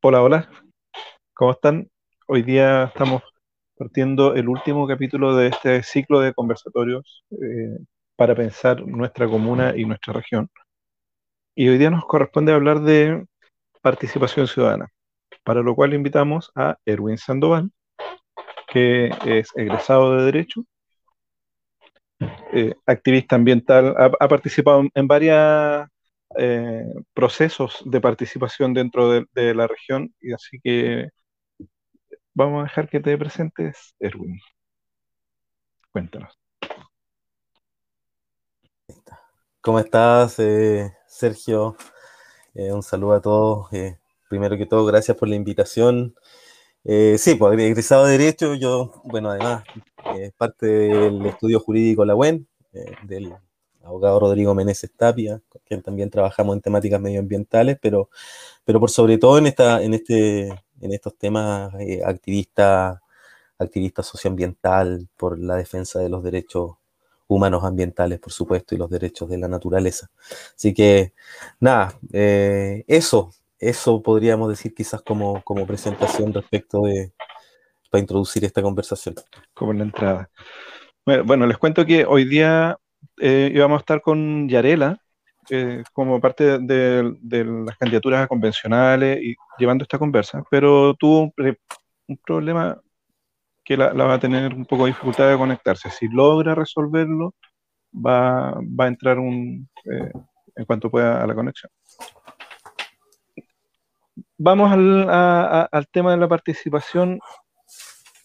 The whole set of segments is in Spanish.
Hola, hola, ¿cómo están? Hoy día estamos partiendo el último capítulo de este ciclo de conversatorios eh, para pensar nuestra comuna y nuestra región. Y hoy día nos corresponde hablar de participación ciudadana, para lo cual invitamos a Erwin Sandoval, que es egresado de Derecho, eh, activista ambiental, ha, ha participado en varias eh, procesos de participación dentro de, la región y así que vamos a dejar que te presentes, Erwin. Cuéntanos. ¿Cómo estás, eh, Sergio? Eh, un saludo a todos. Primero que todo, gracias por la invitación. Sí, pues egresado de Derecho, yo, bueno, además, parte del estudio jurídico La UEN, del abogado Rodrigo Meneses Tapia, con quien también trabajamos en temáticas medioambientales, pero, pero por sobre todo en, esta, en, este, en estos temas eh, activista, activista socioambiental, por la defensa de los derechos humanos ambientales, por supuesto, y los derechos de la naturaleza. Así que, nada, eh, eso, eso podríamos decir quizás como, como presentación respecto de, para introducir esta conversación. Como en la entrada. Bueno, les cuento que hoy día eh, íbamos a estar con Yarela eh, como parte de, las candidaturas convencionales y llevando esta conversa, pero tuvo un, problema que la, la, va a tener un poco de dificultad de conectarse. Si logra resolverlo, va, va a entrar un, eh, en cuanto pueda a la conexión. Vamos al, a, al tema de la participación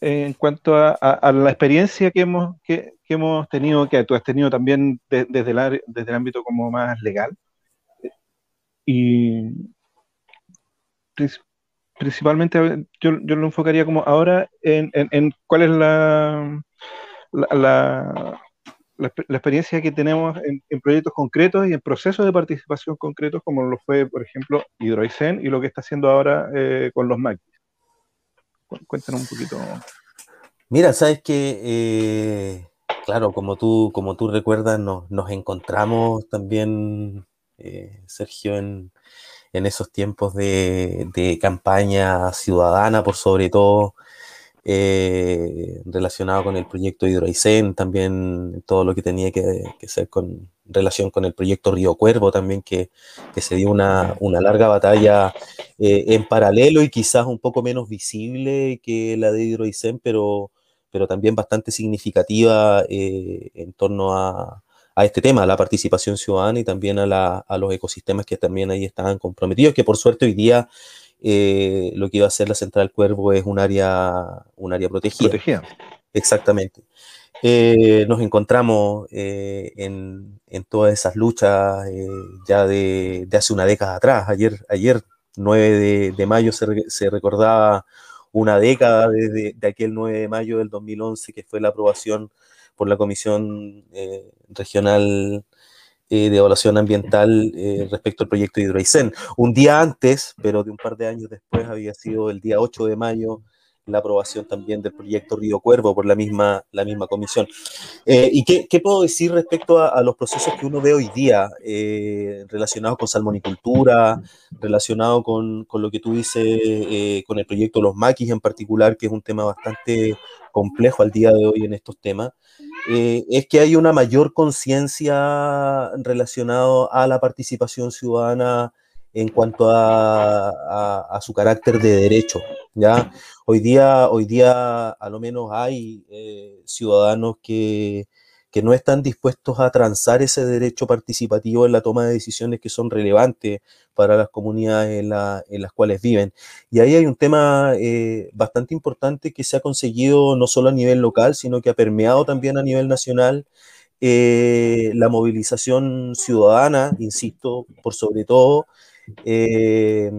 en cuanto a, a, la experiencia que hemos, que, hemos tenido, que tú has tenido también de, desde, el, desde el ámbito como más legal, y principalmente yo, yo lo enfocaría como ahora en, en, en cuál es la, la, la, la, experiencia que tenemos en, proyectos concretos y en procesos de participación concretos, como lo fue, por ejemplo, Hidroicen y lo que está haciendo ahora eh, con los maquis. Cuéntanos un poquito. Mira, sabes que, eh, claro, como tú, como tú recuerdas, nos, encontramos también, eh, Sergio, en, en, esos tiempos de, de, campaña ciudadana, por sobre todo, eh, relacionado con el proyecto Hidroicén, también todo lo que tenía que, que ser con relación con el proyecto Río Cuervo, también que, que se dio una, una larga batalla eh, en paralelo y quizás un poco menos visible que la de Hidroicén, pero, pero también bastante significativa eh, en torno a, a, este tema, a la participación ciudadana y también a, la, a, los ecosistemas que también ahí estaban comprometidos, que por suerte hoy día eh, lo que iba a ser la Central Cuervo es un área, un área protegida. protegida. Exactamente. Eh, nos encontramos eh, en, en, todas esas luchas ya de, de, hace una década atrás. Ayer, ayer 9 de, de mayo, se, se, recordaba una década desde de aquel 9 de mayo del 2011, que fue la aprobación por la Comisión Regional eh, de Evaluación Ambiental respecto al proyecto de Hidroicén. Un día antes, pero de un par de años después, había sido el día 8 de mayo la aprobación también del proyecto Río Cuervo por la misma, la misma comisión. Eh, ¿Y qué, qué, puedo decir respecto a, a, los procesos que uno ve hoy día eh, relacionados con salmonicultura, relacionado con, con lo que tú dices, eh, con el proyecto Los Maquis en particular, que es un tema bastante complejo al día de hoy en estos temas? Eh, es que hay una mayor conciencia relacionada a la participación ciudadana en cuanto a, a, su carácter de derecho. ¿ya? Hoy, día, hoy día a lo menos hay eh, ciudadanos que, que, no están dispuestos a transar ese derecho participativo en la toma de decisiones que son relevantes para las comunidades en, la, en las cuales viven. Y ahí hay un tema eh, bastante importante que se ha conseguido no solo a nivel local, sino que ha permeado también a nivel nacional. Eh, la movilización ciudadana, insisto, por sobre todo, eh,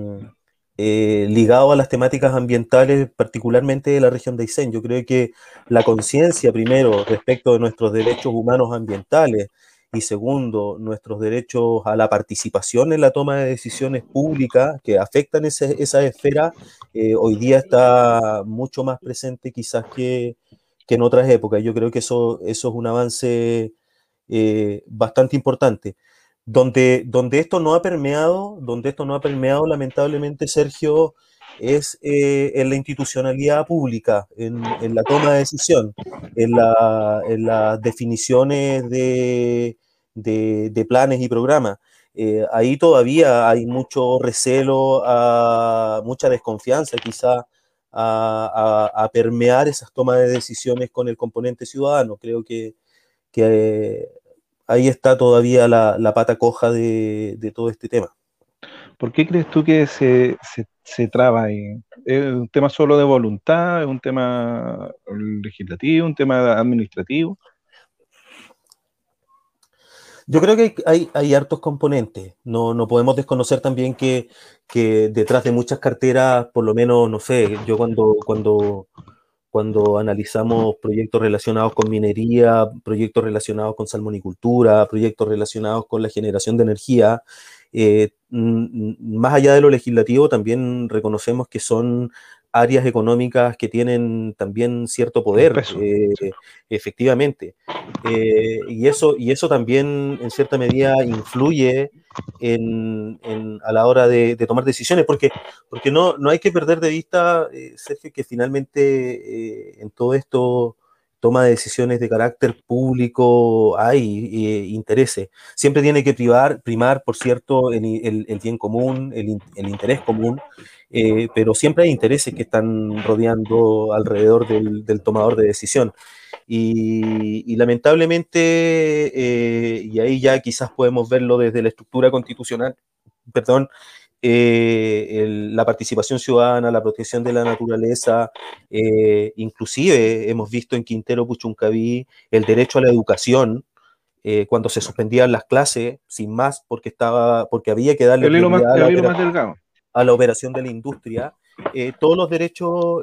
eh, ligado a las temáticas ambientales, particularmente de la región de Aysén. Yo creo que la conciencia, primero, respecto de nuestros derechos humanos ambientales y segundo, nuestros derechos a la participación en la toma de decisiones públicas que afectan ese, esa esfera, eh, hoy día está mucho más presente quizás que, que, en otras épocas. Yo creo que eso, eso es un avance eh, bastante importante donde, donde esto no ha permeado, donde esto no ha permeado, lamentablemente, Sergio, es eh, en la institucionalidad pública, en, la toma de decisión, en, las definiciones de, planes y programas. Eh, ahí todavía hay mucho recelo, mucha desconfianza quizá a, permear esas tomas de decisiones con el componente ciudadano. Creo que, ahí está todavía la, pata coja de todo este tema. ¿Por qué crees tú que se, se, traba ahí? ¿Es un tema solo de voluntad? ¿Es un tema legislativo? ¿Un tema administrativo? Yo creo que hay, hay hartos componentes. No, no podemos desconocer también que, que, detrás de muchas carteras, por lo menos, no sé, yo cuando, cuando, cuando analizamos proyectos relacionados con minería, proyectos relacionados con salmonicultura, proyectos relacionados con la generación de energía, eh, más allá de lo legislativo, también reconocemos que son áreas económicas que tienen también cierto poder, eh, efectivamente. Eh, y, eso, y eso también en cierta medida influye en, a la hora de, tomar decisiones, porque, porque no, no hay que perder de vista, Sergio, que finalmente en todo esto toma de decisiones de carácter público hay eh, intereses. Siempre tiene que privar, primar, por cierto, el, bien común, el, interés común, eh, pero siempre hay intereses que están rodeando alrededor del, tomador de decisión. Y, lamentablemente, eh, y ahí ya quizás podemos verlo desde la estructura constitucional, perdón, eh, la participación ciudadana, la protección de la naturaleza, eh, inclusive hemos visto en Quintero Puchuncaví el derecho a la educación, eh, cuando se suspendían las clases, sin más, porque, estaba, porque había que darle el más, a, la a, la operación de la industria, todos los derechos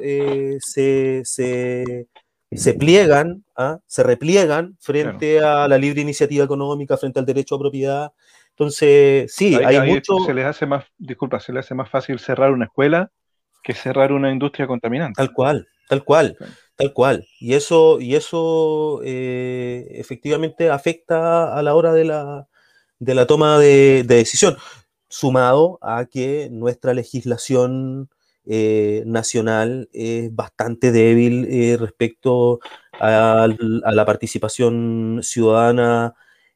se, se, pliegan, ¿ah? se repliegan frente a la libre iniciativa económica, frente al derecho a propiedad, entonces, sí, hay mucho... Se les hace más, disculpa, se les hace más fácil cerrar una escuela que cerrar una industria contaminante. Tal cual, tal cual, tal cual. Y eso, y eso eh, efectivamente afecta a la hora de la, de la toma de, decisión, sumado a que nuestra legislación eh, nacional es bastante débil eh, respecto a, la participación ciudadana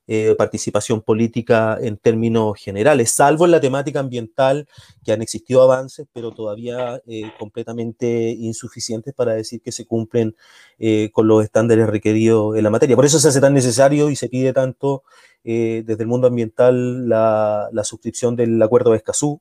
eh, participación política en términos generales, salvo en la temática ambiental, que han existido avances, pero todavía eh, completamente insuficientes para decir que se cumplen eh, con los estándares requeridos en la materia. Por eso se hace tan necesario y se pide tanto desde el mundo ambiental la, la suscripción del Acuerdo de Escazú,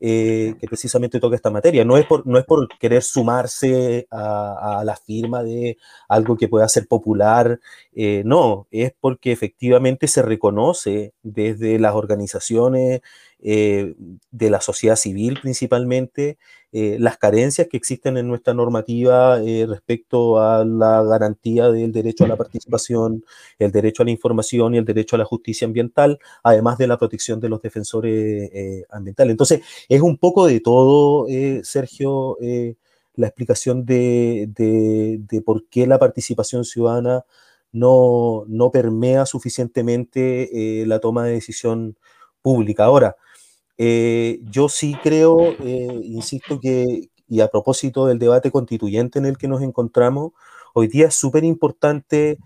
eh, que precisamente toca esta materia. No es por, no es por querer sumarse a, la firma de algo que pueda ser popular, eh, no, es porque efectivamente se reconoce desde las organizaciones eh, de la sociedad civil principalmente, eh, las carencias que existen en nuestra normativa eh, respecto a la garantía del derecho a la participación, el derecho a la información y el derecho a la justicia ambiental, además de la protección de los defensores ambientales. Entonces, es un poco de todo, Sergio, la explicación de, de, por qué la participación ciudadana no, no permea suficientemente la toma de decisión pública. Ahora, eh, yo sí creo, eh, insisto que, y a propósito del debate constituyente en el que nos encontramos, hoy día es súper importante,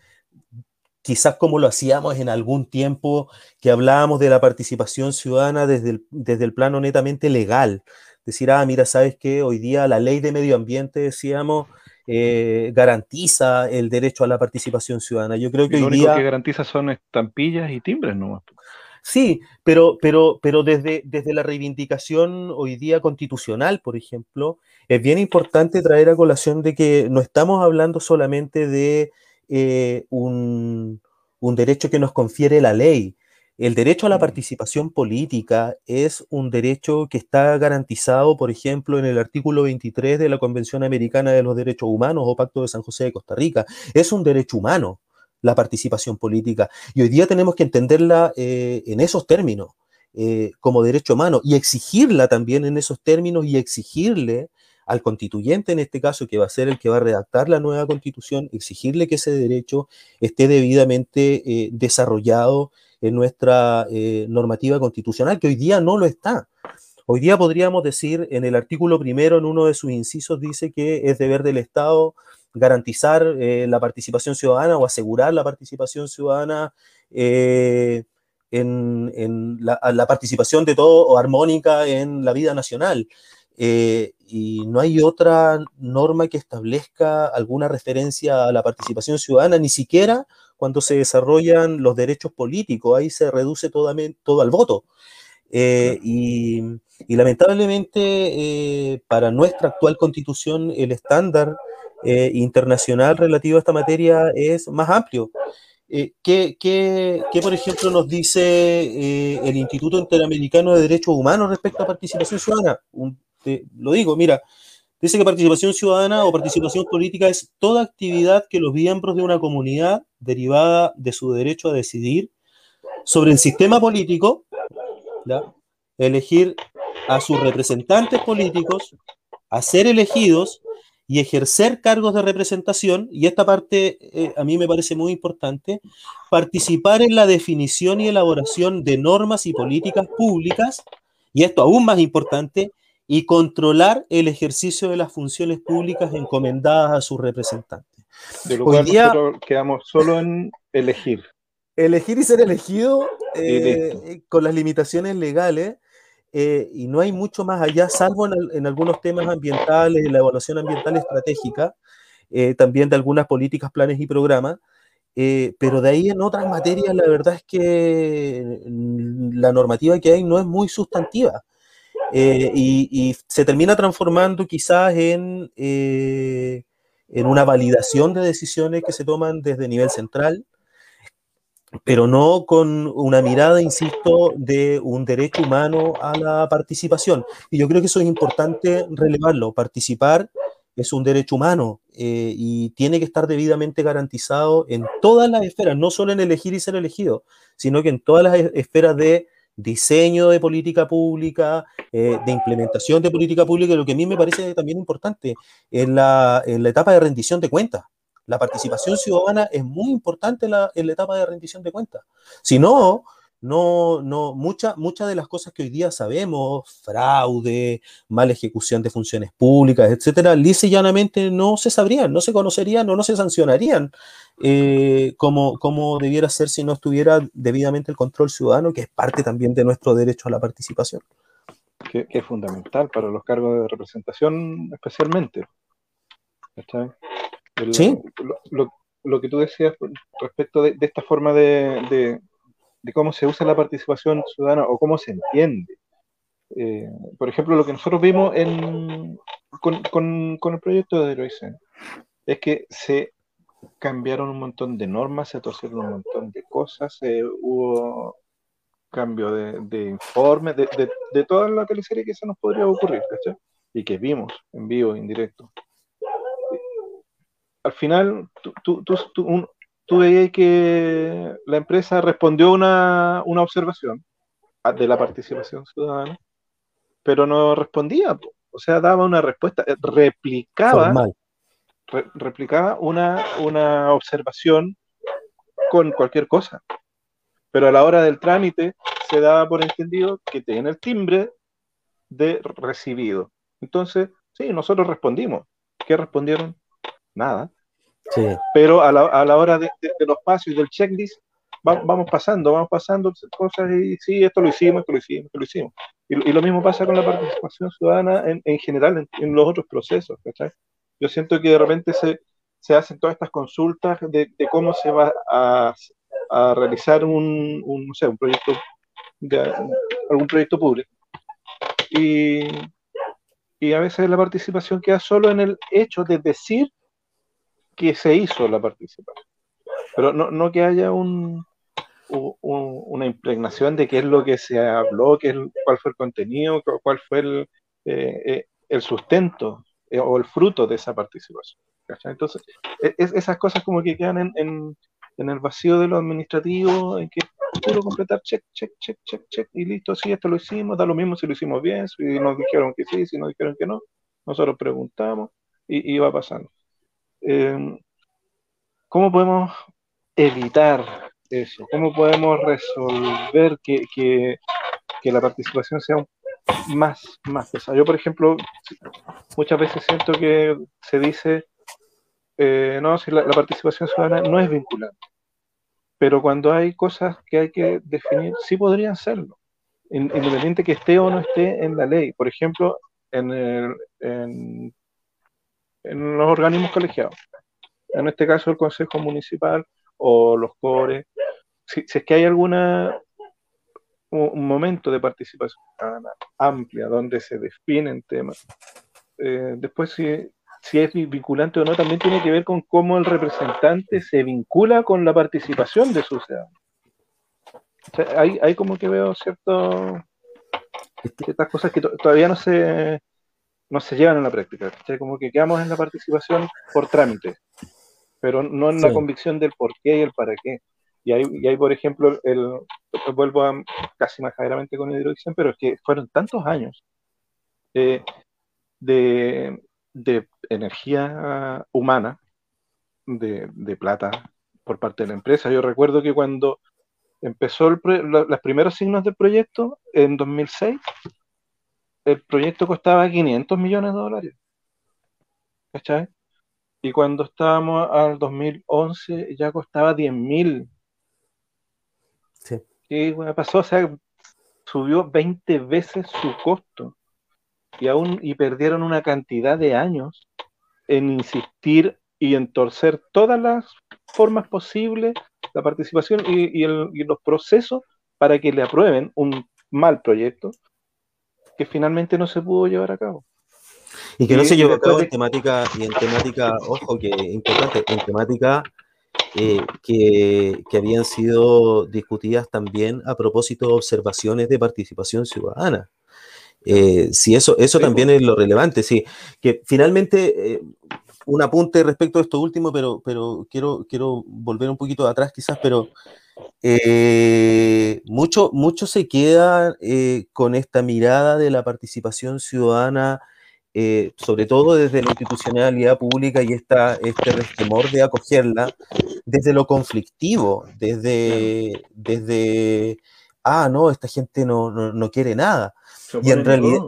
quizás como lo hacíamos en algún tiempo, que hablábamos de la participación ciudadana desde el, desde el plano netamente legal. Decir, ah, mira, ¿sabes qué? Hoy día la ley de medio ambiente, decíamos, eh, garantiza el derecho a la participación ciudadana. Yo creo que lo hoy único día... que garantiza son estampillas y timbres nomás. Sí, pero, pero, pero desde, desde la reivindicación hoy día constitucional, por ejemplo, es bien importante traer a colación de que no estamos hablando solamente de eh, un, derecho que nos confiere la ley. El derecho a la participación política es un derecho que está garantizado, por ejemplo, en el artículo 23 de la Convención Americana de los Derechos Humanos o Pacto de San José de Costa Rica. Es un derecho humano la participación política. Y hoy día tenemos que entenderla eh, en esos términos, eh, como derecho humano, y exigirla también en esos términos y exigirle al constituyente, en este caso, que va a ser el que va a redactar la nueva constitución, exigirle que ese derecho esté debidamente eh, desarrollado en nuestra normativa constitucional, que hoy día no lo está. Hoy día podríamos decir, en el artículo primero, en uno de sus incisos, dice que es deber del Estado garantizar eh, la participación ciudadana o asegurar la participación ciudadana eh, en, la, participación de todo o armónica en la vida nacional. Eh, y no hay otra norma que establezca alguna referencia a la participación ciudadana, ni siquiera cuando se desarrollan los derechos políticos, ahí se reduce todo, todo al voto. y, lamentablemente para nuestra actual constitución el estándar eh, internacional relativo a esta materia es más amplio. Eh, ¿qué, por ejemplo, nos dice eh, el Instituto Interamericano de Derechos Humanos respecto a participación ciudadana? lo digo, mira, dice que participación ciudadana o participación política es toda actividad que los miembros de una comunidad derivada de su derecho a decidir sobre el sistema político, elegir a sus representantes políticos, a ser elegidos y ejercer cargos de representación, y esta parte eh, a mí me parece muy importante, participar en la definición y elaboración de normas y políticas públicas, y esto aún más importante, y controlar el ejercicio de las funciones públicas encomendadas a sus representantes. De lo cual nosotros quedamos solo en elegir. Elegir y ser elegido eh, con las limitaciones legales eh, y no hay mucho más allá, salvo en, algunos temas ambientales, la evaluación ambiental estratégica, eh, también de algunas políticas, planes y programas, eh, pero de ahí en otras materias la verdad es que la normativa que hay no es muy sustantiva y, y, se termina transformando quizás en, en una validación de decisiones que se toman desde nivel central pero no con una mirada, insisto, de un derecho humano a la participación. Y yo creo que eso es importante relevarlo. Participar es un derecho humano eh, y tiene que estar debidamente garantizado en todas las esferas, no solo en elegir y ser elegido, sino que en todas las esferas de diseño de política pública, eh, de implementación de política pública, lo que a mí me parece también importante en la, en la etapa de rendición de cuentas. La participación ciudadana es muy importante en la, etapa de rendición de cuentas. Si no, no, no, muchas muchas de las cosas que hoy día sabemos, fraude, mala ejecución de funciones públicas, etcétera, lisa y llanamente no se sabrían, no se conocerían o no se sancionarían eh, como, como debiera ser si no estuviera debidamente el control ciudadano, que es parte también de nuestro derecho a la participación. Que, es fundamental para los cargos de representación, especialmente. ¿Está lo, que tú decías respecto de, esta forma de, cómo se usa la participación ciudadana o cómo se entiende. Eh, por ejemplo, lo que nosotros vimos en, con, el proyecto de Heroicen es que se cambiaron un montón de normas, se torcieron un montón de cosas, hubo cambio de, informes, de, toda la teleserie que se nos podría ocurrir, Y que vimos en vivo, en directo al final tú, tú, veías que la empresa respondió una, una observación de la participación ciudadana, pero no respondía, o sea, daba una respuesta, eh, replicaba, replicaba una, una observación con cualquier cosa. Pero a la hora del trámite se daba por entendido que tiene el timbre de recibido. Entonces, sí, nosotros respondimos. ¿Qué respondieron? Nada. Pero a la, a la hora de, los pasos y del checklist, vamos pasando, vamos pasando cosas y sí, esto lo hicimos, esto lo hicimos, esto lo hicimos. Y, lo mismo pasa con la participación ciudadana en, en general, en, los otros procesos. Yo siento que de repente se, se hacen todas estas consultas de, de cómo se va a, a realizar un, un, no sé, un proyecto, de, algún proyecto público. Y, y a veces la participación queda solo en el hecho de decir que se hizo la participación. Pero no, no que haya un, una impregnación de qué es lo que se habló, qué es, cuál fue el contenido, cuál fue el, eh, eh, el sustento eh, o el fruto de esa participación. Entonces, e, es, esas cosas como que quedan en, en, en, el vacío de lo administrativo, en que puro completar check, check, check, check, check, y listo, sí, esto lo hicimos, da lo mismo si lo hicimos bien, si nos dijeron que sí, si nos dijeron que no, nosotros preguntamos y, y va pasando. Em, ¿cómo podemos evitar eso? ¿Cómo podemos resolver que, la participación sea más, más pesado. Yo, por ejemplo, muchas veces siento que se dice, eh, no, si la, participación ciudadana no es vinculante, pero cuando hay cosas que hay que definir, sí podrían serlo, independiente que esté o no esté en la ley. Por ejemplo, en, el, en los organismos colegiados, en este caso el Consejo Municipal o los CORE, si, si es que hay alguna un momento de participación amplia donde se definen temas. Eh, después, si, si es vinculante o no, también tiene que ver con cómo el representante se vincula con la participación de su ciudadanos. hay, como que veo cierto, ciertas cosas que todavía no se, no se llevan en la práctica. Como que quedamos en la participación por trámite, pero no en la convicción del por qué y el para qué. Y hay, y hay por ejemplo, el, vuelvo a, casi majaderamente con hidroxen, pero es que fueron tantos años eh, de, de, energía humana, de, de, plata por parte de la empresa. Yo recuerdo que cuando empezó el los primeros signos del proyecto, en 2006, el proyecto costaba 500 millones de dólares. ¿Cachai? Y cuando estábamos al 2011 ya costaba 10 mil ¿Qué pasó? O sea, subió 20 veces su costo y aún y perdieron una cantidad de años en insistir y en torcer todas las formas posibles la participación y, los procesos para que le aprueben un mal proyecto que finalmente no se pudo llevar a cabo. Y que no se llevó a cabo en temática, y en temática, ojo, que importante, en temática eh, que, habían sido discutidas también a propósito de observaciones de participación ciudadana. Eh, sí, eso, eso también es lo relevante, sí. Que finalmente, eh, un apunte respecto a esto último, pero, pero quiero, quiero volver un poquito atrás quizás, pero mucho, mucho se queda con esta mirada de la participación ciudadana eh, sobre todo desde la institucionalidad pública y esta, este resquemor de acogerla, desde lo conflictivo, desde, desde ah, no, esta gente no, no, quiere nada. Y en realidad,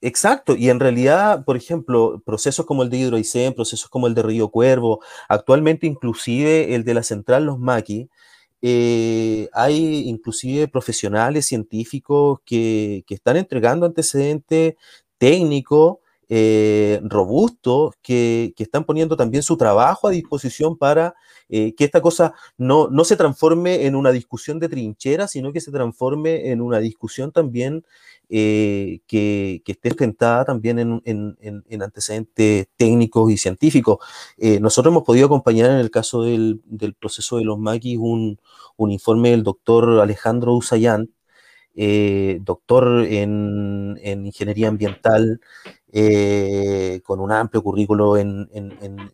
exacto, y en realidad, por ejemplo, procesos como el de Hidroicén, procesos como el de Río Cuervo, actualmente inclusive el de la central Los Maquis, eh, hay inclusive profesionales científicos que, que están entregando antecedentes técnicos eh, robustos que, están poniendo también su trabajo a disposición para eh, que esta cosa no, no, se transforme en una discusión de trinchera, sino que se transforme en una discusión también eh, que, esté sustentada también en, antecedentes técnicos y científicos. nosotros hemos podido acompañar en el caso del, proceso de los maquis un, un informe del doctor Alejandro Usayán, doctor en, en, ingeniería ambiental, eh, con un amplio currículo en,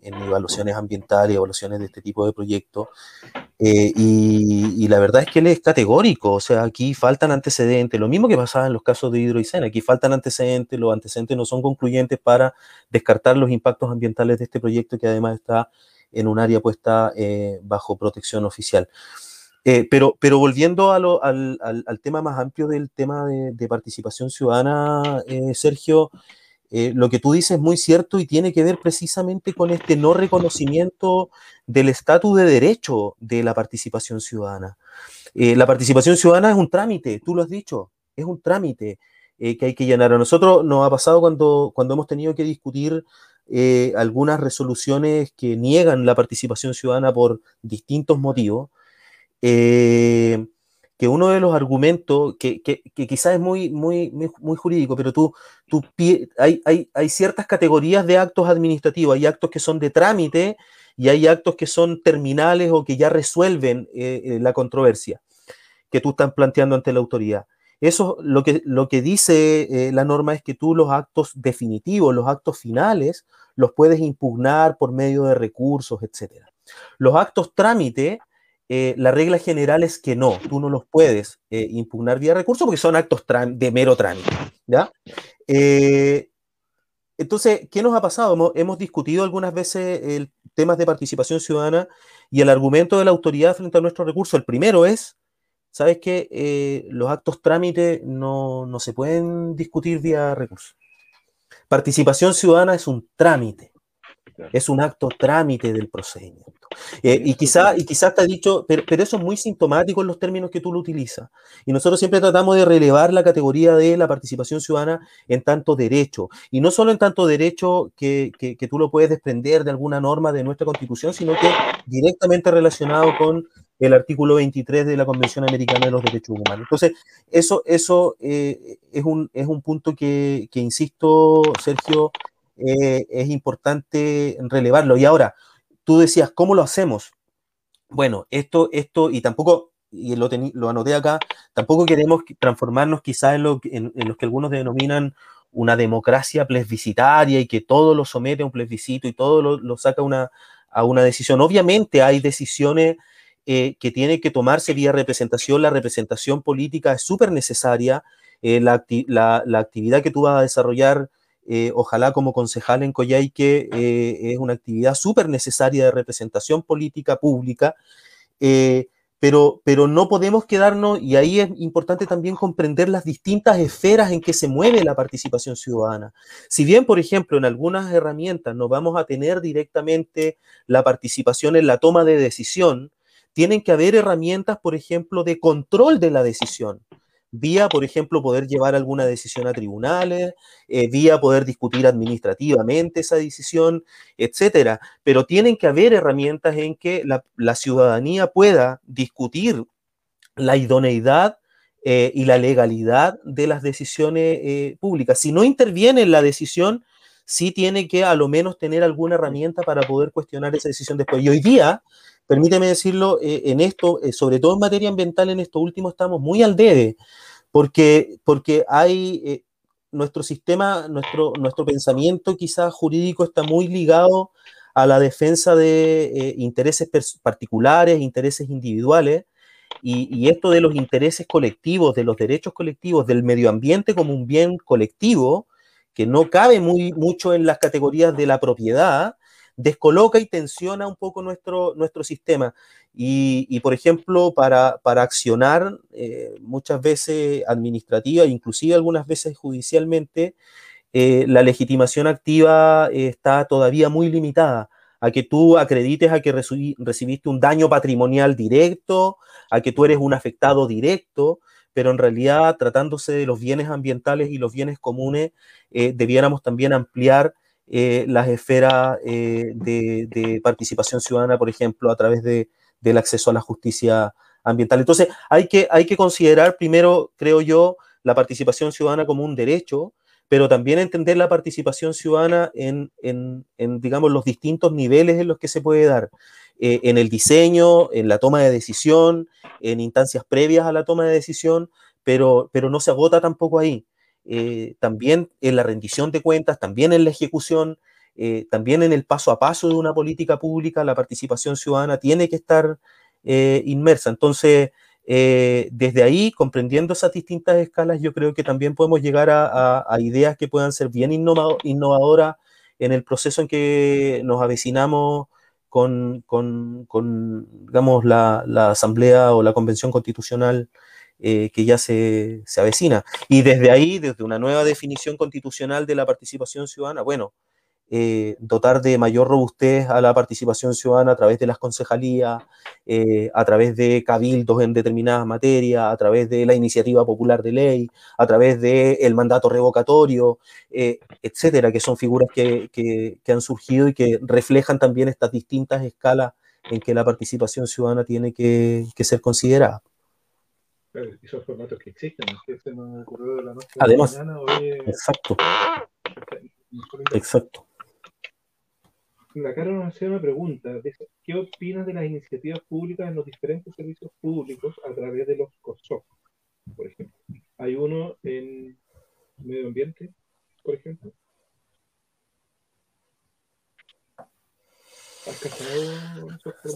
evaluaciones ambientales, evaluaciones de este tipo de proyectos. Eh, y, la verdad es que él es categórico, o sea, aquí faltan antecedentes, lo mismo que pasaba en los casos de hidroicena, aquí faltan antecedentes, los antecedentes no son concluyentes para descartar los impactos ambientales de este proyecto que además está en un área puesta eh, bajo protección oficial. pero, pero volviendo al, tema más amplio del tema de, de participación ciudadana, Sergio, eh, lo que tú dices es muy cierto y tiene que ver precisamente con este no reconocimiento del estatus de derecho de la participación ciudadana. Eh, la participación ciudadana es un trámite, tú lo has dicho, es un trámite eh, que hay que llenar. A nosotros nos ha pasado cuando, cuando hemos tenido que discutir algunas resoluciones que niegan la participación ciudadana por distintos motivos que uno de los argumentos, que, que, quizás es muy, muy, muy jurídico, pero tú, tú hay, hay, hay, ciertas categorías de actos administrativos, hay actos que son de trámite y hay actos que son terminales o que ya resuelven eh, eh, la controversia que tú estás planteando ante la autoridad. Eso lo que, lo que dice eh, la norma es que tú los actos definitivos, los actos finales, los puedes impugnar por medio de recursos, etc. Los actos trámite eh, la regla general es que no, tú no los puedes eh, impugnar vía recurso porque son actos de mero trámite. ¿ya? Eh, entonces, ¿qué nos ha pasado? Hemos, discutido algunas veces el, temas de participación ciudadana y el argumento de la autoridad frente a nuestro recurso. El primero es, ¿sabes qué? los actos trámite no, no se pueden discutir vía recurso. Participación ciudadana es un trámite, es un acto trámite del procedimiento. Eh, y quizá, y quizás te ha dicho, pero, eso es muy sintomático en los términos que tú lo utilizas. Y nosotros siempre tratamos de relevar la categoría de la participación ciudadana en tanto derecho. Y no solo en tanto derecho que, que, que tú lo puedes desprender de alguna norma de nuestra constitución, sino que directamente relacionado con el artículo 23 de la Convención Americana de los Derechos Humanos. Entonces, eso, eso eh, es, un, es un punto que, que insisto, Sergio, eh, es importante relevarlo. Y ahora, tú decías, ¿cómo lo hacemos? Bueno, esto, esto, y tampoco, y lo, lo anoté acá, tampoco queremos transformarnos quizás en lo, en, en que algunos denominan una democracia plebiscitaria y que todo lo somete a un plebiscito y todo lo, lo saca una, a una decisión. Obviamente hay decisiones eh, que tienen que tomarse vía representación. La representación política es súper necesaria. Eh, la, la, actividad que tú vas a desarrollar eh, ojalá como concejal en Coyhaique, eh, es una actividad súper necesaria de representación política pública, eh, pero, pero no podemos quedarnos, y ahí es importante también comprender las distintas esferas en que se mueve la participación ciudadana. Si bien, por ejemplo, en algunas herramientas no vamos a tener directamente la participación en la toma de decisión, tienen que haber herramientas, por ejemplo, de control de la decisión vía, por ejemplo, poder llevar alguna decisión a tribunales, eh, vía poder discutir administrativamente esa decisión, etcétera. Pero tienen que haber herramientas en que la, ciudadanía pueda discutir la idoneidad eh, y la legalidad de las decisiones eh, públicas. Si no interviene en la decisión, sí tiene que a lo menos tener alguna herramienta para poder cuestionar esa decisión después. Y hoy día, permíteme decirlo, eh, en esto, eh, sobre todo en materia ambiental, en esto último estamos muy al debe, porque, porque hay, eh, nuestro sistema, nuestro, nuestro pensamiento quizás jurídico está muy ligado a la defensa de intereses particulares, intereses individuales, y, y, esto de los intereses colectivos, de los derechos colectivos, del medio ambiente como un bien colectivo, que no cabe muy, mucho en las categorías de la propiedad, descoloca y tensiona un poco nuestro, nuestro sistema. Y, por ejemplo, para, para accionar eh, muchas veces administrativa, inclusive algunas veces judicialmente, eh, la legitimación activa está todavía muy limitada a que tú acredites a que recibiste un daño patrimonial directo, a que tú eres un afectado directo, pero en realidad tratándose de los bienes ambientales y los bienes comunes, eh, debiéramos también ampliar eh, las esferas eh, de, participación ciudadana, por ejemplo, a través de, del acceso a la justicia ambiental. Entonces, hay que, hay que considerar primero, creo yo, la participación ciudadana como un derecho, pero también entender la participación ciudadana en, digamos, los distintos niveles en los que se puede dar, eh, en el diseño, en la toma de decisión, en instancias previas a la toma de decisión, pero no se agota tampoco ahí. Eh, también en la rendición de cuentas, también en la ejecución, eh, también en el paso a paso de una política pública, la participación ciudadana tiene que estar eh, inmersa. Entonces, desde ahí, comprendiendo esas distintas escalas, yo creo que también podemos llegar a, ideas que puedan ser bien innovadoras en el proceso en que nos avecinamos con, digamos, la, la, Asamblea o la Convención Constitucional eh, que ya se, se, avecina. Y desde ahí, desde una nueva definición constitucional de la participación ciudadana, bueno, eh, dotar de mayor robustez a la participación ciudadana a través de las concejalías, eh, a través de cabildos en determinadas materias, a través de la iniciativa popular de ley, a través del el mandato revocatorio, etcétera, que son figuras que, que, que han surgido y que reflejan también estas distintas escalas en que la participación ciudadana tiene que, que ser considerada esos formatos que existen, se me ocurrió de la noche Además, la mañana, exacto. Exacto. La cara nos una pregunta, ¿qué opinas de las iniciativas públicas en los diferentes servicios públicos a través de los COSOC, por ejemplo? Hay uno en medio ambiente, por ejemplo,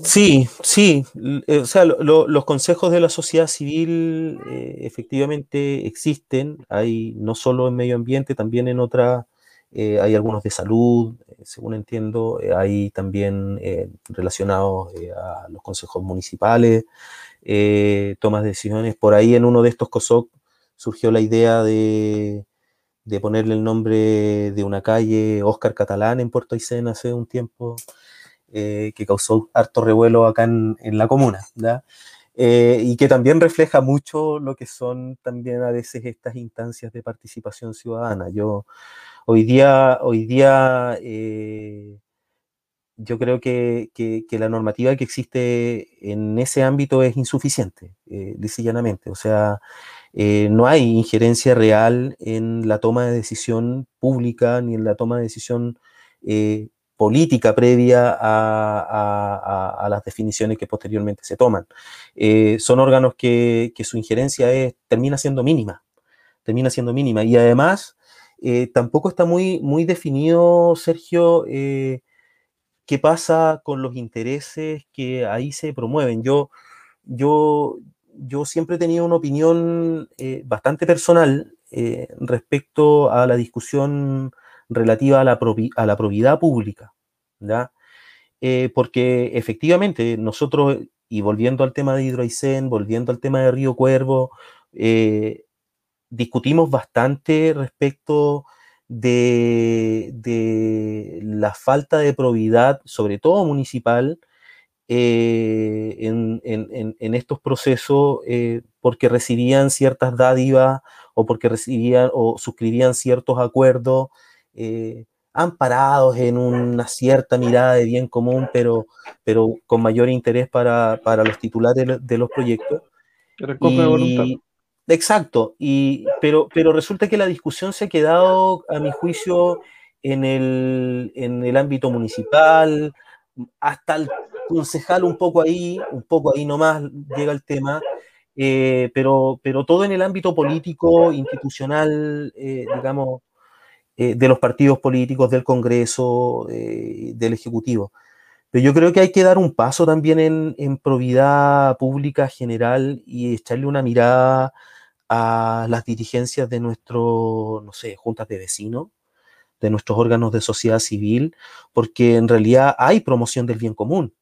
Sí, sí. Eh, o sea, los consejos de la sociedad civil eh, efectivamente existen. Hay no solo en medio ambiente, también en, otra, hay algunos de salud, según entiendo, hay también relacionados a los consejos municipales, tomas de decisiones. Por ahí en uno de estos COSOC surgió la idea de, de ponerle el nombre de una calle, Oscar Catalán, en Puerto Aysén hace un tiempo, eh, que causó harto revuelo acá en, la comuna, eh, y que también refleja mucho lo que son también a veces estas instancias de participación ciudadana. Yo hoy día, hoy día eh, yo creo que, la normativa que existe en ese ámbito es insuficiente, eh, llanamente. O sea, no hay injerencia real en la toma de decisión pública ni en la toma de decisión eh, política previa a, las definiciones que posteriormente se toman. Eh, son órganos que, su injerencia es, termina siendo mínima, termina siendo mínima. Y además, tampoco está muy, muy definido, Sergio, qué pasa con los intereses que ahí se promueven. Yo, yo, yo siempre he tenido una opinión eh, bastante personal eh, respecto a la discusión relativa a la, a la pública, eh, porque efectivamente nosotros, y volviendo al tema de Hidroaicén, volviendo al tema de Río Cuervo, discutimos bastante respecto de, de, la falta de probidad, sobre todo municipal, eh, en, estos procesos eh, porque recibían ciertas dádivas o porque recibían o suscribían ciertos acuerdos eh, amparados en una cierta mirada de bien común, pero, pero con mayor interés para, los titulares de, los proyectos. Exacto, y, pero, pero resulta que la discusión se ha quedado, a mi juicio, en el, en el ámbito municipal, hasta el concejal un poco ahí, un poco ahí nomás llega el tema, eh, pero, pero todo en el ámbito político, institucional, eh, digamos, eh, de los partidos políticos, del Congreso, del Ejecutivo. Pero yo creo que hay que dar un paso también en, en probidad pública general y echarle una mirada a las dirigencias de nuestro, no sé, juntas de vecinos, de nuestros órganos de sociedad civil, porque en realidad hay promoción del bien común.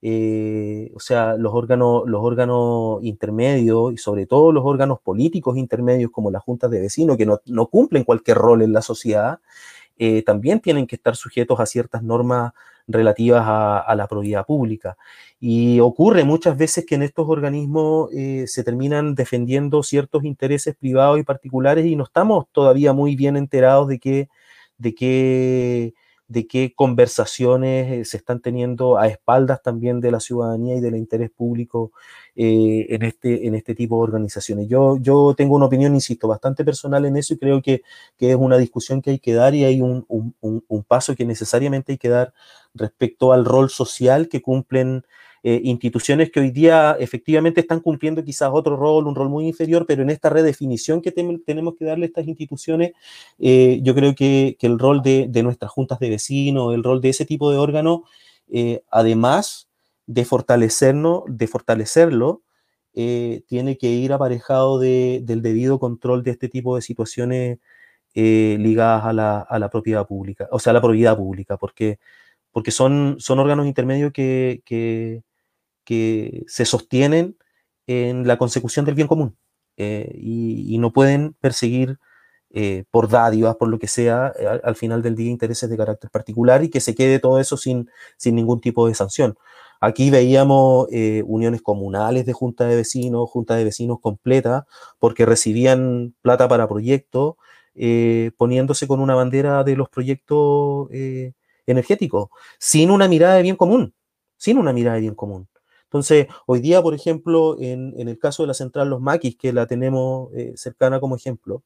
Eh, o sea, los órganos, los órganos intermedios y sobre todo los órganos políticos intermedios como las juntas de vecinos, que no, cumplen cualquier rol en la sociedad, eh, también tienen que estar sujetos a ciertas normas relativas a, la probidad pública. Y ocurre muchas veces que en estos organismos eh, se terminan defendiendo ciertos intereses privados y particulares y no estamos todavía muy bien enterados de qué, de qué de qué conversaciones eh, se están teniendo a espaldas también de la ciudadanía y del interés público eh, en, este, en este tipo de organizaciones. Yo, yo tengo una opinión, insisto, bastante personal en eso y creo que, es una discusión que hay que dar y hay un, un paso que necesariamente hay que dar respecto al rol social que cumplen eh, instituciones que hoy día efectivamente están cumpliendo quizás otro rol, un rol muy inferior, pero en esta redefinición que tenemos que darle a estas instituciones, eh, yo creo que, el rol de, nuestras juntas de vecinos, el rol de ese tipo de órgano, eh, además de fortalecernos, de fortalecerlo, tiene que ir aparejado del debido control de este tipo de situaciones ligadas a la, propiedad pública, o sea, a la propiedad pública, porque, porque son, son órganos intermedios que, que se sostienen en la consecución del bien común eh, y, no pueden perseguir eh, por dádivas, por lo que sea, eh, al, final del día intereses de carácter particular y que se quede todo eso sin, sin ningún tipo de sanción. Aquí veíamos uniones comunales de junta de vecinos, junta de vecinos completa, porque recibían plata para proyectos, poniéndose con una bandera de los proyectos energéticos, sin una mirada de bien común, sin una mirada de bien común. Entonces, hoy día, por ejemplo, en, el caso de la central Los Maquis, que la tenemos eh, cercana como ejemplo,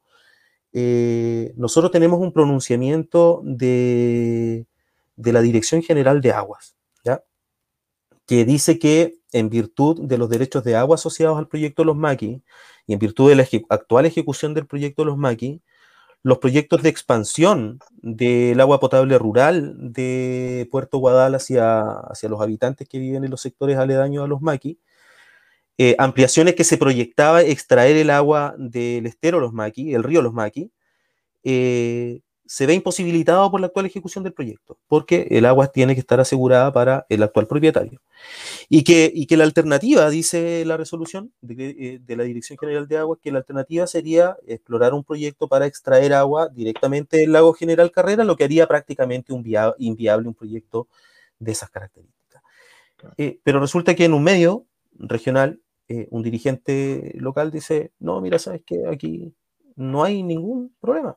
eh, nosotros tenemos un pronunciamiento de, la Dirección General de Aguas, ¿ya? que dice que en virtud de los derechos de agua asociados al proyecto Los Maquis y en virtud de la actual ejecución del proyecto Los Maquis, los proyectos de expansión del agua potable rural de Puerto Guadal hacia, hacia los habitantes que viven en los sectores aledaños a los maquis, eh, ampliaciones que se proyectaba extraer el agua del estero Los Maquis, el río Los Maquis, eh, se ve imposibilitado por la actual ejecución del proyecto, porque el agua tiene que estar asegurada para el actual propietario. Y que, y que la alternativa, dice la resolución de, eh, de, la Dirección General de Aguas, que la alternativa sería explorar un proyecto para extraer agua directamente del lago General Carrera, lo que haría prácticamente un via inviable un proyecto de esas características. Eh, pero resulta que en un medio regional, eh, un dirigente local dice, no, mira, sabes que aquí no hay ningún problema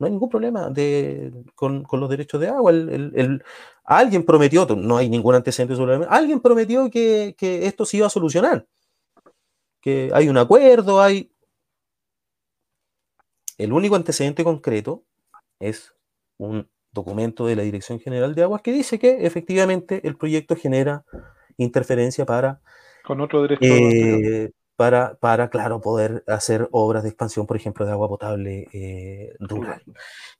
no hay ningún problema de, con, con, los derechos de agua. El, el, el, alguien prometió, no hay ningún antecedente sobre alguien prometió que, que, esto se iba a solucionar. Que hay un acuerdo, hay... El único antecedente concreto es un documento de la Dirección General de Aguas que dice que efectivamente el proyecto genera interferencia para... Con otro derecho. Eh, para, para, claro, poder hacer obras de expansión, por ejemplo, de agua potable eh, rural.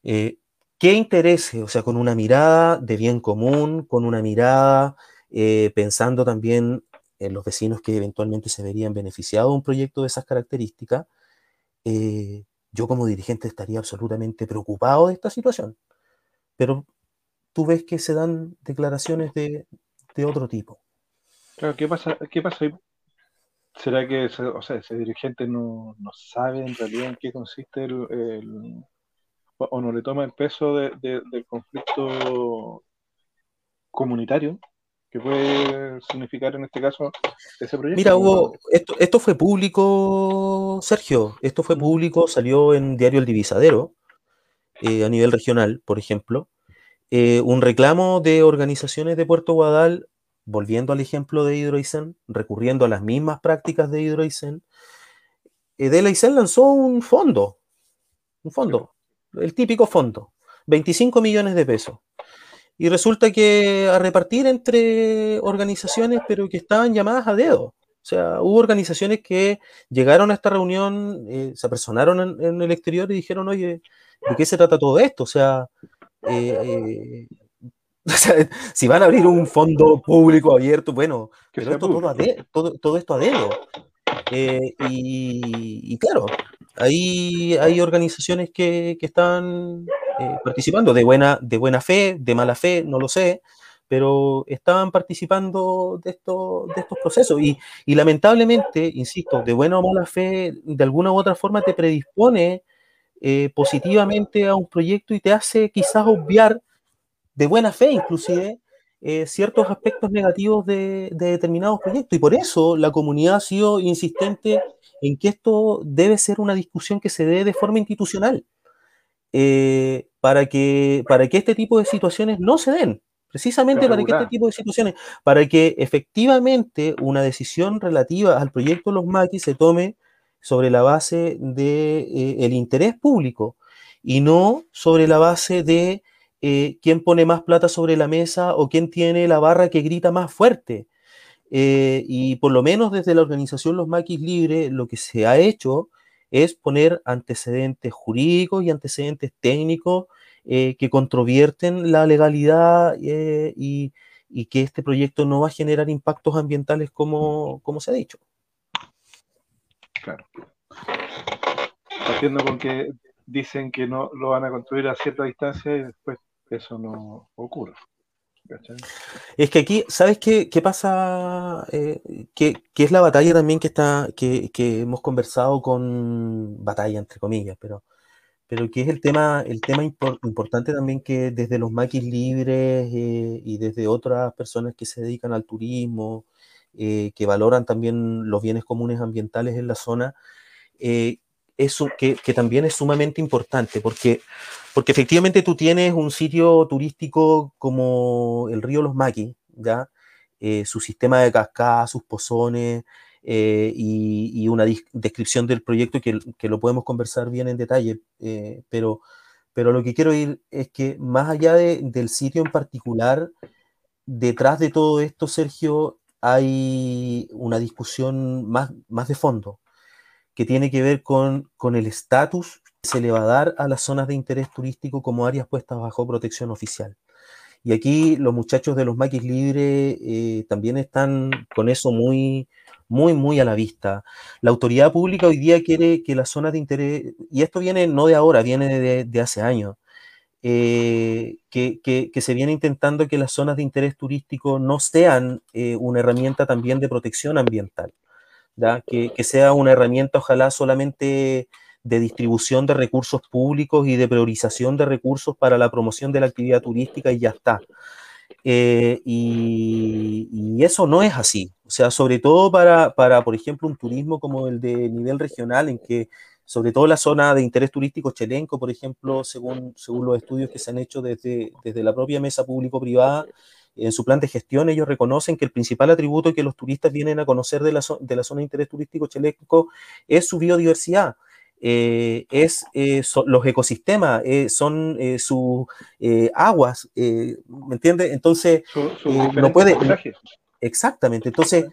Eh, ¿Qué interese? O sea, con una mirada de bien común, con una mirada eh, pensando también en los vecinos que eventualmente se verían beneficiados de un proyecto de esas características, yo como dirigente estaría absolutamente preocupado de esta situación. Pero tú ves que se dan declaraciones de, de otro tipo. Claro, ¿qué pasa, qué pasa ahí? ¿Será que ese, o sea, ese dirigente no, no, sabe en realidad en qué consiste el, el o no le toma el peso de, de, del conflicto comunitario que puede significar en este caso ese proyecto? Mira, Hugo, esto, esto fue público, Sergio, esto fue público, salió en Diario El Divisadero, eh, a nivel regional, por ejemplo, eh, un reclamo de organizaciones de Puerto Guadal volviendo al ejemplo de Hidroicen, recurriendo a las mismas prácticas de Hidroicen, eh, Delaicen lanzó un fondo, un fondo, el típico fondo, 25 millones de pesos. Y resulta que a repartir entre organizaciones, pero que estaban llamadas a dedo. O sea, hubo organizaciones que llegaron a esta reunión, eh, se apersonaron en, en, el exterior y dijeron, oye, ¿de qué se trata todo esto? O sea, eh, o sea, si van a abrir un fondo público abierto, bueno, pero esto todo, de, todo, todo, esto a dedo. Eh, y, y, claro, ahí hay organizaciones que, que están eh, participando de buena, de buena fe, de mala fe, no lo sé, pero estaban participando de, esto, de estos procesos. Y, y, lamentablemente, insisto, de buena o mala fe, de alguna u otra forma te predispone eh, positivamente a un proyecto y te hace quizás obviar de buena fe inclusive, eh, ciertos aspectos negativos de, de, determinados proyectos. Y por eso la comunidad ha sido insistente en que esto debe ser una discusión que se dé de forma institucional, eh, para, que, para que este tipo de situaciones no se den. Precisamente para que este tipo de situaciones, para que efectivamente una decisión relativa al proyecto Los Maquis se tome sobre la base del de, eh, el interés público y no sobre la base de eh, quién pone más plata sobre la mesa o quién tiene la barra que grita más fuerte. Eh, y por lo menos desde la organización Los Maquis Libres, lo que se ha hecho es poner antecedentes jurídicos y antecedentes técnicos eh, que controvierten la legalidad y, y, que este proyecto no va a generar impactos ambientales como, como se ha dicho. Claro. Partiendo con que dicen que no lo van a construir a cierta distancia y después eso no ocurre. ¿cachai? Es que aquí, ¿sabes qué, qué pasa? Eh, que, es la batalla también que está, que, que, hemos conversado con batalla, entre comillas, pero, pero que es el tema, el tema impor, importante también que desde los maquis libres eh, y desde otras personas que se dedican al turismo, eh, que valoran también los bienes comunes ambientales en la zona, eh, eso que, también es sumamente importante, porque, porque efectivamente tú tienes un sitio turístico como el río Los Maquis, ¿ya? Eh, su sistema de cascadas, sus pozones eh, y, una descripción del proyecto que, que, lo podemos conversar bien en detalle, eh, pero, pero lo que quiero ir es que más allá de, del sitio en particular, detrás de todo esto, Sergio, hay una discusión más, más de fondo que tiene que ver con, con el estatus que se le va a dar a las zonas de interés turístico como áreas puestas bajo protección oficial. Y aquí los muchachos de los maquis libres eh, también están con eso muy, muy, muy a la vista. La autoridad pública hoy día quiere que las zonas de interés, y esto viene no de ahora, viene de, hace años, eh, que, se viene intentando que las zonas de interés turístico no sean eh, una herramienta también de protección ambiental, Que, sea una herramienta ojalá solamente de distribución de recursos públicos y de priorización de recursos para la promoción de la actividad turística y ya está. Eh, y, eso no es así. O sea, sobre todo para, para, por ejemplo, un turismo como el de nivel regional, en que sobre todo la zona de interés turístico chelenco, por ejemplo, según, según los estudios que se han hecho desde, desde la propia mesa público-privada, en su plan de gestión ellos reconocen que el principal atributo que los turistas vienen a conocer de la, de la zona de interés turístico chelenco es su biodiversidad. Eh, es eh, los ecosistemas, eh, son sus aguas, ¿me entiendes? Entonces, no puede... Exactamente, entonces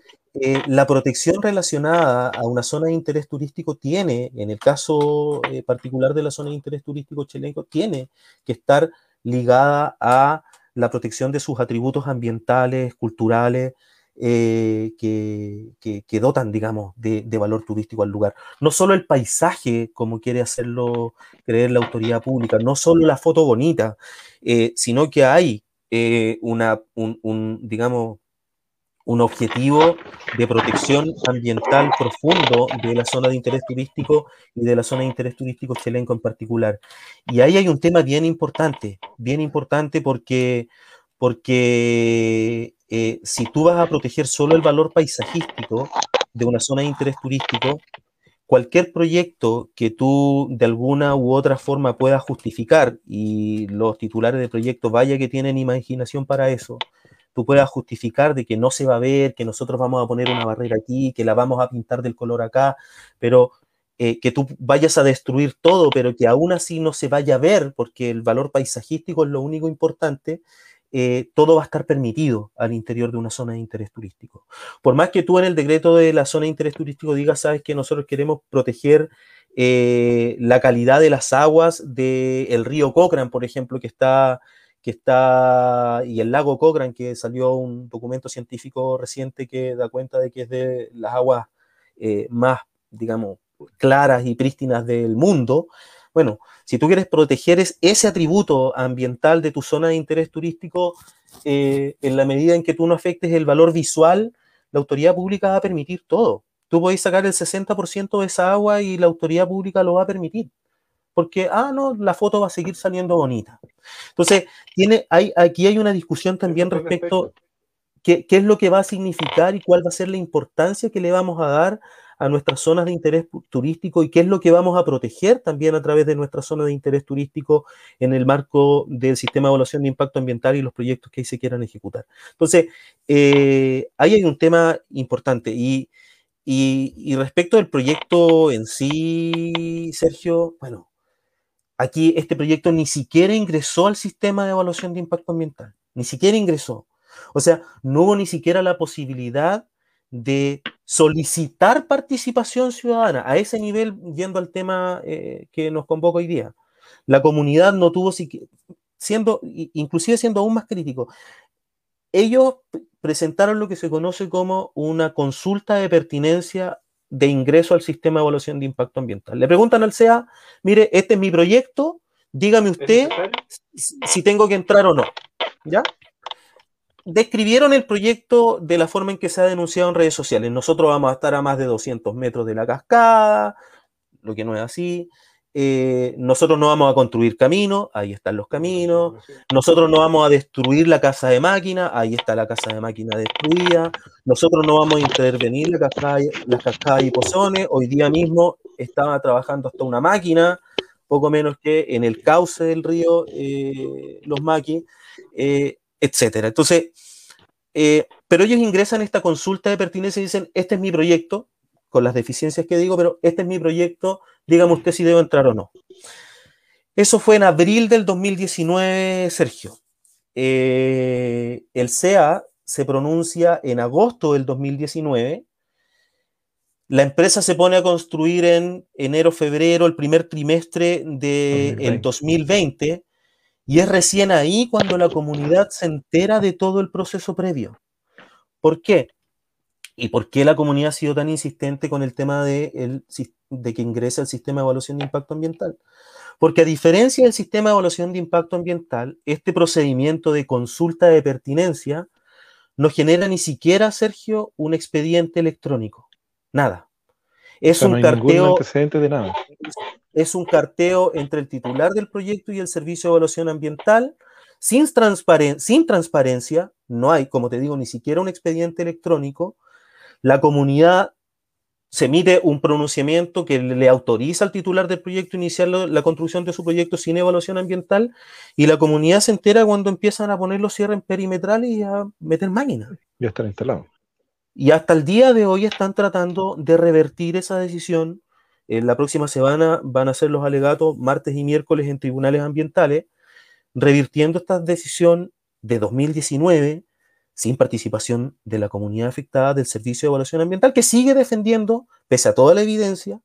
la protección relacionada a una zona de interés turístico tiene, en el caso particular de la zona de interés turístico chilenco, tiene que estar ligada a la protección de sus atributos ambientales, culturales, eh, que, dotan, digamos, de, valor turístico al lugar. No solo el paisaje, como quiere hacerlo creer la autoridad pública, no solo la foto bonita, eh, sino que hay eh, una, un, digamos, un objetivo de protección ambiental profundo de la zona de interés turístico y de la zona de interés turístico chilenco en particular. Y ahí hay un tema bien importante, bien importante porque, porque eh, si tú vas a proteger solo el valor paisajístico de una zona de interés turístico, cualquier proyecto que tú de alguna u otra forma puedas justificar y los titulares de proyecto vaya que tienen imaginación para eso, tú puedas justificar de que no se va a ver, que nosotros vamos a poner una barrera aquí, que la vamos a pintar del color acá, pero eh, que tú vayas a destruir todo, pero que aún así no se vaya a ver, porque el valor paisajístico es lo único importante, eh, todo va a estar permitido al interior de una zona de interés turístico. Por más que tú en el decreto de la zona de interés turístico digas, sabes que nosotros queremos proteger eh, la calidad de las aguas del río Cochrane, por ejemplo, que está, que está, y el lago Cochrane, que salió un documento científico reciente que da cuenta de que es de las aguas eh, más, digamos, claras y prístinas del mundo. Bueno, si tú quieres proteger ese atributo ambiental de tu zona de interés turístico, eh, en la medida en que tú no afectes el valor visual, la autoridad pública va a permitir todo. Tú podés sacar el 60% de esa agua y la autoridad pública lo va a permitir. Porque, ah, no, la foto va a seguir saliendo bonita. Entonces, tiene, hay, aquí hay una discusión también respecto qué, qué es lo que va a significar y cuál va a ser la importancia que le vamos a dar a nuestras zonas de interés turístico y qué es lo que vamos a proteger también a través de nuestra zona de interés turístico en el marco del sistema de evaluación de impacto ambiental y los proyectos que ahí se quieran ejecutar. Entonces, eh, ahí hay un tema importante y, y, respecto del proyecto en sí, Sergio, bueno, aquí este proyecto ni siquiera ingresó al sistema de evaluación de impacto ambiental, ni siquiera ingresó. O sea, no hubo ni siquiera la posibilidad de solicitar participación ciudadana a ese nivel, yendo al tema eh, que nos convoca hoy día. La comunidad no tuvo, siendo, inclusive siendo aún más crítico, ellos presentaron lo que se conoce como una consulta de pertinencia de ingreso al sistema de evaluación de impacto ambiental. Le preguntan al CEA, mire, este es mi proyecto, dígame usted si tengo que entrar o no. ¿Ya? describieron el proyecto de la forma en que se ha denunciado en redes sociales. Nosotros vamos a estar a más de 200 metros de la cascada, lo que no es así. Eh, nosotros no vamos a construir caminos, ahí están los caminos. Nosotros no vamos a destruir la casa de máquina, ahí está la casa de máquina destruida. Nosotros no vamos a intervenir la cascada, las cascadas y pozones. Hoy día mismo estaba trabajando hasta una máquina, poco menos que en el cauce del río eh, Los Maquis. Eh, etcétera. Entonces, eh, pero ellos ingresan esta consulta de pertinencia y dicen, este es mi proyecto, con las deficiencias que digo, pero este es mi proyecto, dígame usted si debo entrar o no. Eso fue en abril del 2019, Sergio. Eh, el CEA se pronuncia en agosto del 2019. La empresa se pone a construir en enero, febrero, el primer trimestre del de 2020 y es recién ahí cuando la comunidad se entera de todo el proceso previo. ¿Por qué? ¿Y por qué la comunidad ha sido tan insistente con el tema de, de que ingrese al sistema de evaluación de impacto ambiental? Porque a diferencia del sistema de evaluación de impacto ambiental, este procedimiento de consulta de pertinencia no genera ni siquiera, Sergio, un expediente electrónico. Nada. Es un carteo. de nada. Es un carteo entre el titular del proyecto y el servicio de evaluación ambiental, sin, sin transparencia, no hay, como te digo, ni siquiera un expediente electrónico. La comunidad se emite un pronunciamiento que le autoriza al titular del proyecto iniciar la construcción de su proyecto sin evaluación ambiental y la comunidad se entera cuando empiezan a poner los cierres perimetrales y a meter máquinas. Ya están instalados. Y hasta el día de hoy están tratando de revertir esa decisión. En la próxima semana van a ser los alegatos martes y miércoles en tribunales ambientales, revirtiendo esta decisión de 2019 sin participación de la comunidad afectada del Servicio de Evaluación Ambiental, que sigue defendiendo, pese a toda la evidencia,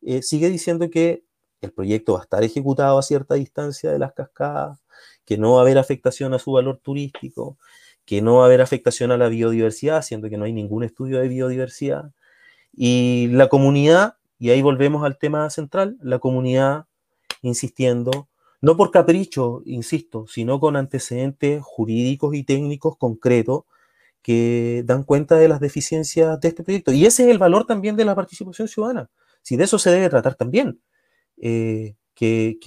eh, sigue diciendo que el proyecto va a estar ejecutado a cierta distancia de las cascadas, que no va a haber afectación a su valor turístico, que no va a haber afectación a la biodiversidad, siendo que no hay ningún estudio de biodiversidad. Y la comunidad, y ahí volvemos al tema central, la comunidad insistiendo no por capricho, insisto, sino con antecedentes jurídicos y técnicos concretos que dan cuenta de las deficiencias de este proyecto. Y ese es el valor también de la participación ciudadana. Si de eso se debe tratar también, eh, que,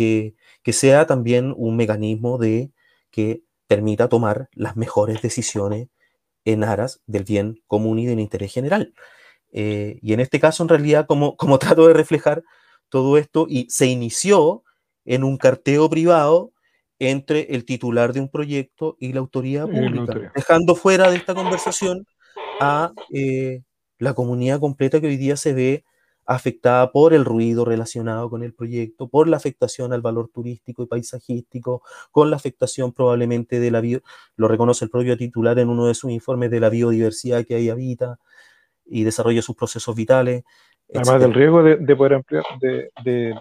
que, sea también un mecanismo de que permita tomar las mejores decisiones en aras del bien común y del interés general. Eh, y en este caso, en realidad, como, como trato de reflejar todo esto, y se inició en un carteo privado entre el titular de un proyecto y la autoridad pública, dejando fuera de esta conversación a eh, la comunidad completa que hoy día se ve afectada por el ruido relacionado con el proyecto, por la afectación al valor turístico y paisajístico, con la afectación probablemente de la bio, lo reconoce el propio titular en uno de sus informes de la biodiversidad que ahí habita y desarrolla sus procesos vitales. Además del riesgo de, poder ampliar, de,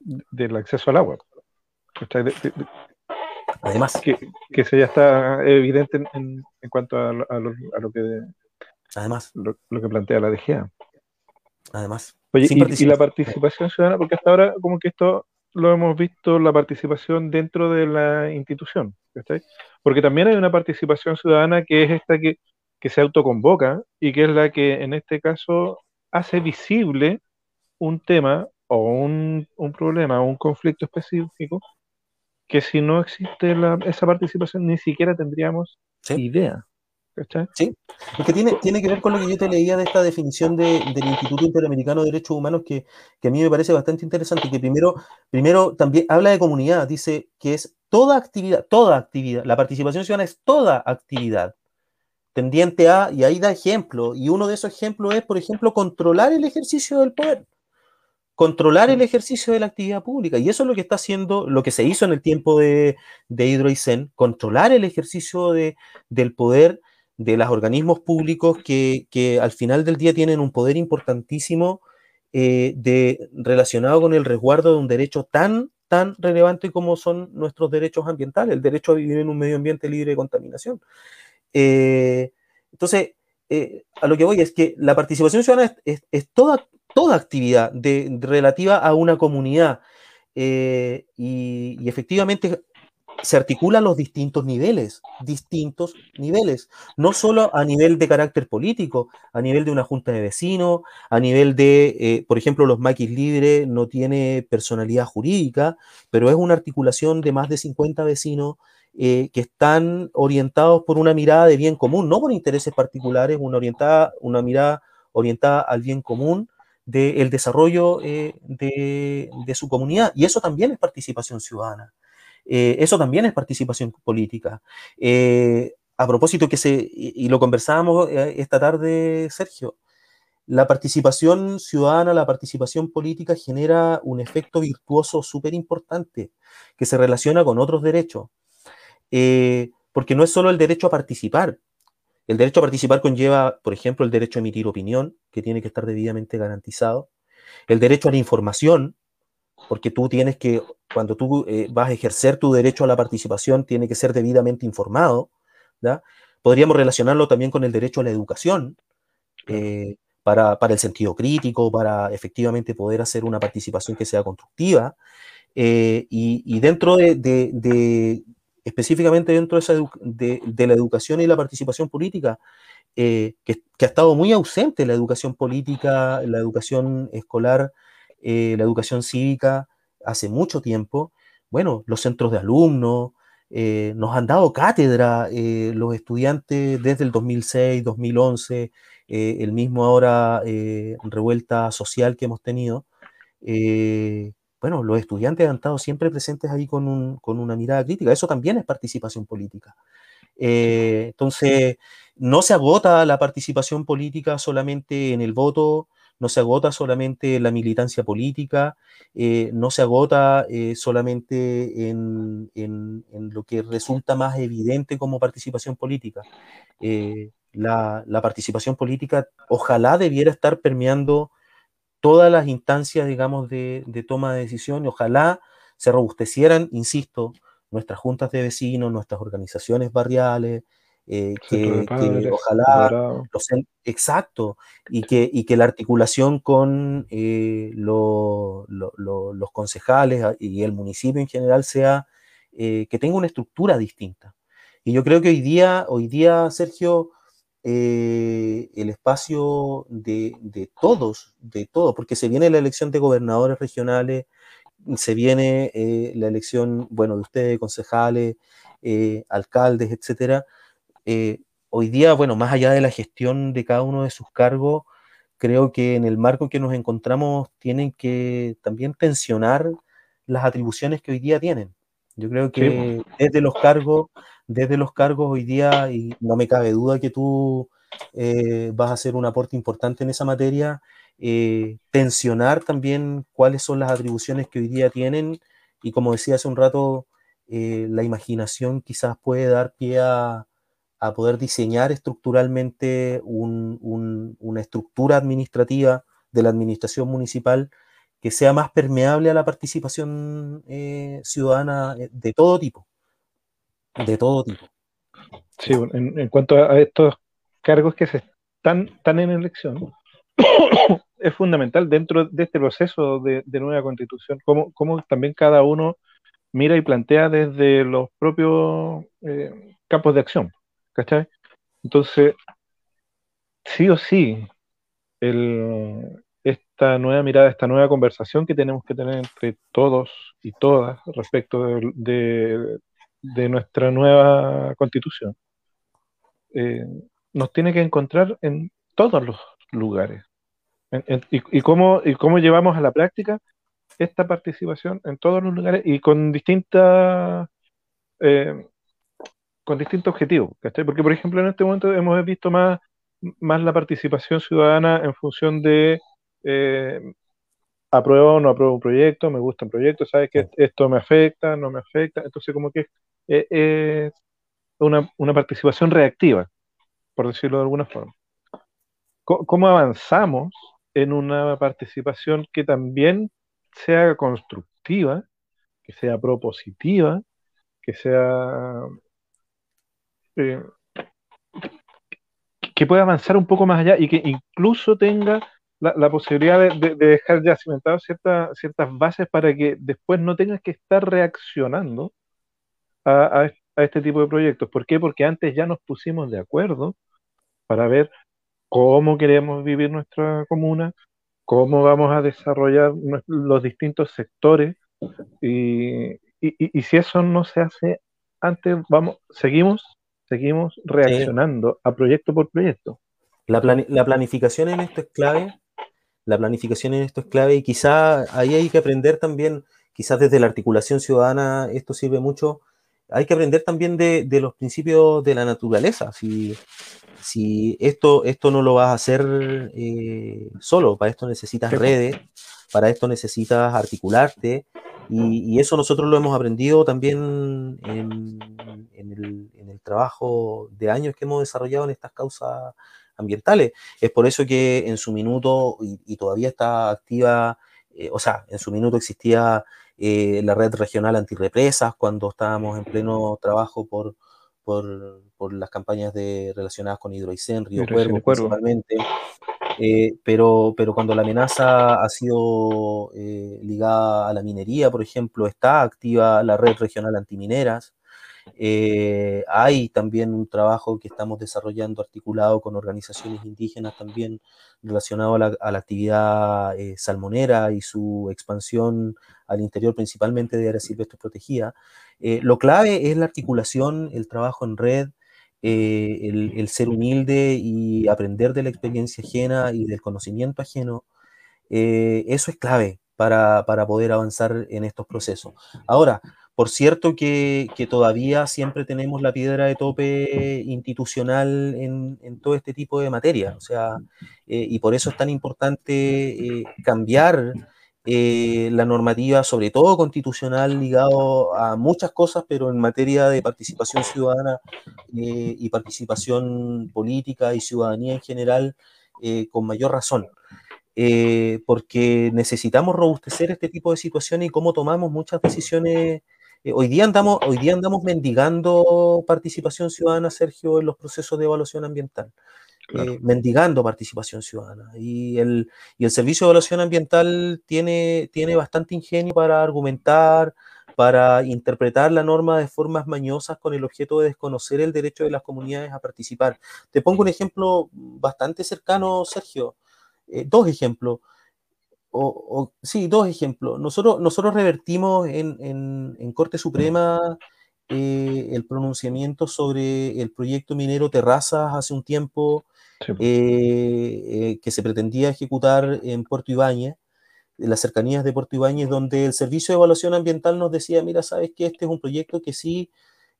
del acceso al agua. Además, que, que eso ya está evidente en, en cuanto a, lo, a, lo, que además. lo, que plantea la DGA. Además, Oye, y, la participación. ciudadana, porque hasta ahora como que esto lo hemos visto la participación dentro de la institución, Porque también hay una participación ciudadana que es esta que, que se autoconvoca y que es la que en este caso hace visible un tema o un, un problema o un conflicto específico que si no existe esa participación ni siquiera tendríamos idea. Sí, es que tiene, tiene que ver con lo que yo te leía de esta definición del Instituto Interamericano de Derechos Humanos que, que, a mí me parece bastante interesante, que primero, primero también habla de comunidad, dice que es toda actividad, toda actividad, la participación ciudadana es toda actividad tendiente a, y ahí da ejemplo, y uno de esos ejemplos es, por ejemplo, controlar el ejercicio del poder controlar el ejercicio de la actividad pública. Y eso es lo que está haciendo, lo que se hizo en el tiempo de, de Hidroicén, controlar el ejercicio de, del poder de los organismos públicos que, que, al final del día tienen un poder importantísimo eh, de, relacionado con el resguardo de un derecho tan, tan relevante como son nuestros derechos ambientales, el derecho a vivir en un medio ambiente libre de contaminación. Eh, entonces, eh, a lo que voy es que la participación ciudadana es, es toda toda actividad de, relativa a una comunidad. Eh, y, efectivamente se articulan los distintos niveles, distintos niveles, no solo a nivel de carácter político, a nivel de una junta de vecinos, a nivel de, eh, por ejemplo, los maquis libres no tiene personalidad jurídica, pero es una articulación de más de 50 vecinos eh, que están orientados por una mirada de bien común, no por intereses particulares, una, orientada, una mirada orientada al bien común del desarrollo eh, de, su comunidad. Y eso también es participación ciudadana. Eh, eso también es participación política. Eh, a propósito que se, y, lo conversábamos esta tarde, Sergio, la participación ciudadana, la participación política genera un efecto virtuoso súper importante que se relaciona con otros derechos. porque no es solo el derecho a participar, el derecho a participar conlleva, por ejemplo, el derecho a emitir opinión, que tiene que estar debidamente garantizado. El derecho a la información, porque tú tienes que, cuando tú eh, vas a ejercer tu derecho a la participación, tiene que ser debidamente informado. Podríamos relacionarlo también con el derecho a la educación. para, el sentido crítico, para efectivamente poder hacer una participación que sea constructiva. y, dentro de, específicamente dentro de, la educación y la participación política, que, ha estado muy ausente la educación política, la educación escolar, la educación cívica hace mucho tiempo. Bueno, los centros de alumnos, eh, nos han dado cátedra eh, los estudiantes desde el 2006, 2011, eh, el mismo ahora revuelta social que hemos tenido. Bueno, los estudiantes han estado siempre presentes ahí con, con, una mirada crítica. Eso también es participación política. entonces, no se agota la participación política solamente en el voto, no se agota solamente la militancia política, eh, no se agota eh, solamente en, lo que resulta más evidente como participación política. Eh, la, participación política ojalá debiera estar permeando todas las instancias, digamos, de, de toma de decisión, y ojalá se robustecieran, insisto, nuestras juntas de vecinos, nuestras organizaciones barriales, eh, que, ojalá, exacto, y que, y que la articulación con eh, los concejales ah, y el municipio en general sea, eh, que tenga una estructura distinta. Y yo creo que hoy día, hoy día Sergio, el espacio de, de, todos, de todos, porque se viene la elección de gobernadores regionales, se viene la elección, bueno, de ustedes, concejales, alcaldes, etcétera, eh, hoy día, bueno, más allá de la gestión de cada uno de sus cargos, creo que en el marco en que nos encontramos tienen que también tensionar las atribuciones que hoy día tienen. Yo creo que desde los cargos, desde los cargos hoy día, y no me cabe duda que tú eh, vas a hacer un aporte importante en esa materia, eh, tensionar también cuáles son las atribuciones que hoy día tienen y como decía hace un rato, la imaginación quizás puede dar pie a, poder diseñar estructuralmente una estructura administrativa de la administración municipal que sea más permeable a la participación eh, ciudadana eh, de todo tipo. De todo tipo. Sí, en, cuanto a estos cargos que se están, en elección, es fundamental dentro de este proceso de, nueva constitución, cómo, también cada uno mira y plantea desde los propios eh, campos de acción. ¿Cachai? Entonces, sí o sí, esta nueva mirada, esta nueva conversación que tenemos que tener entre todos y todas respecto de, nuestra nueva constitución, eh, nos tiene que encontrar en todos los lugares. y, cómo, y cómo llevamos a la práctica esta participación en todos los lugares y con distintas eh, con distintos objetivos, ¿cachai? Porque, por ejemplo, en este momento hemos visto más, más la participación ciudadana en función de eh, apruebo o no apruebo un proyecto, me gusta un proyecto, sabes que esto me afecta, no me afecta, entonces como que eh, es una, participación reactiva, por decirlo de alguna forma. ¿Cómo avanzamos en una participación que también sea constructiva, que sea propositiva, que sea eh, que pueda avanzar un poco más allá y que incluso tenga la, posibilidad de, dejar ya cimentadas ciertas ciertas bases para que después no tengas que estar reaccionando a, este tipo de proyectos. ¿Por qué? Porque antes ya nos pusimos de acuerdo para ver cómo queremos vivir nuestra comuna, cómo vamos a desarrollar los distintos sectores y, y si eso no se hace antes, vamos, seguimos seguimos reaccionando a proyecto por proyecto. La, planificación en esto es clave, la planificación en esto es clave y quizá ahí hay que aprender también, quizás desde la articulación ciudadana esto sirve mucho, hay que aprender también de, los principios de la naturaleza. Si, si esto, esto no lo vas a hacer eh, solo, para esto necesitas redes, para esto necesitas articularte, y, eso nosotros lo hemos aprendido también en, el, trabajo de años que hemos desarrollado en estas causas ambientales. Es por eso que en su minuto, y, todavía está activa, eh, o sea, en su minuto existía eh, la red regional antirrepresas cuando estábamos en pleno trabajo por, por, por las campañas de, relacionadas con Hidroicén, Río Cuervo, principalmente. Eh, pero, pero cuando la amenaza ha sido eh, ligada a la minería, por ejemplo, está activa la red regional antimineras. Eh, hay también un trabajo que estamos desarrollando articulado con organizaciones indígenas también relacionado a la, actividad salmonera y su expansión al interior principalmente de áreas silvestres protegidas. lo clave es la articulación, el trabajo en red, eh, el, ser humilde y aprender de la experiencia ajena y del conocimiento ajeno, eh, eso es clave para, poder avanzar en estos procesos. Ahora, por cierto que, todavía siempre tenemos la piedra de tope institucional en, todo este tipo de materia, o sea, eh, y por eso es tan importante cambiar eh, la normativa, sobre todo constitucional, ligado a muchas cosas, pero en materia de participación ciudadana eh, y participación política y ciudadanía en general, eh, con mayor razón. porque necesitamos robustecer este tipo de situaciones y cómo tomamos muchas decisiones. Hoy, día andamos, hoy día andamos mendigando participación ciudadana, Sergio, en los procesos de evaluación ambiental. Eh, mendigando participación ciudadana. Y el, y el Servicio de Evaluación Ambiental tiene, tiene bastante ingenio para argumentar, para interpretar la norma de formas mañosas con el objeto de desconocer el derecho de las comunidades a participar. Te pongo un ejemplo bastante cercano, Sergio. Eh, dos ejemplos. O, sí, dos ejemplos. Nosotros, nosotros revertimos en, en, en Corte Suprema eh, el pronunciamiento sobre el proyecto minero Terrazas hace un tiempo eh, eh, que se pretendía ejecutar en Puerto Ibáñez, en las cercanías de Puerto Ibáñez, donde el Servicio de Evaluación Ambiental nos decía, mira, sabes que este es un proyecto que sí,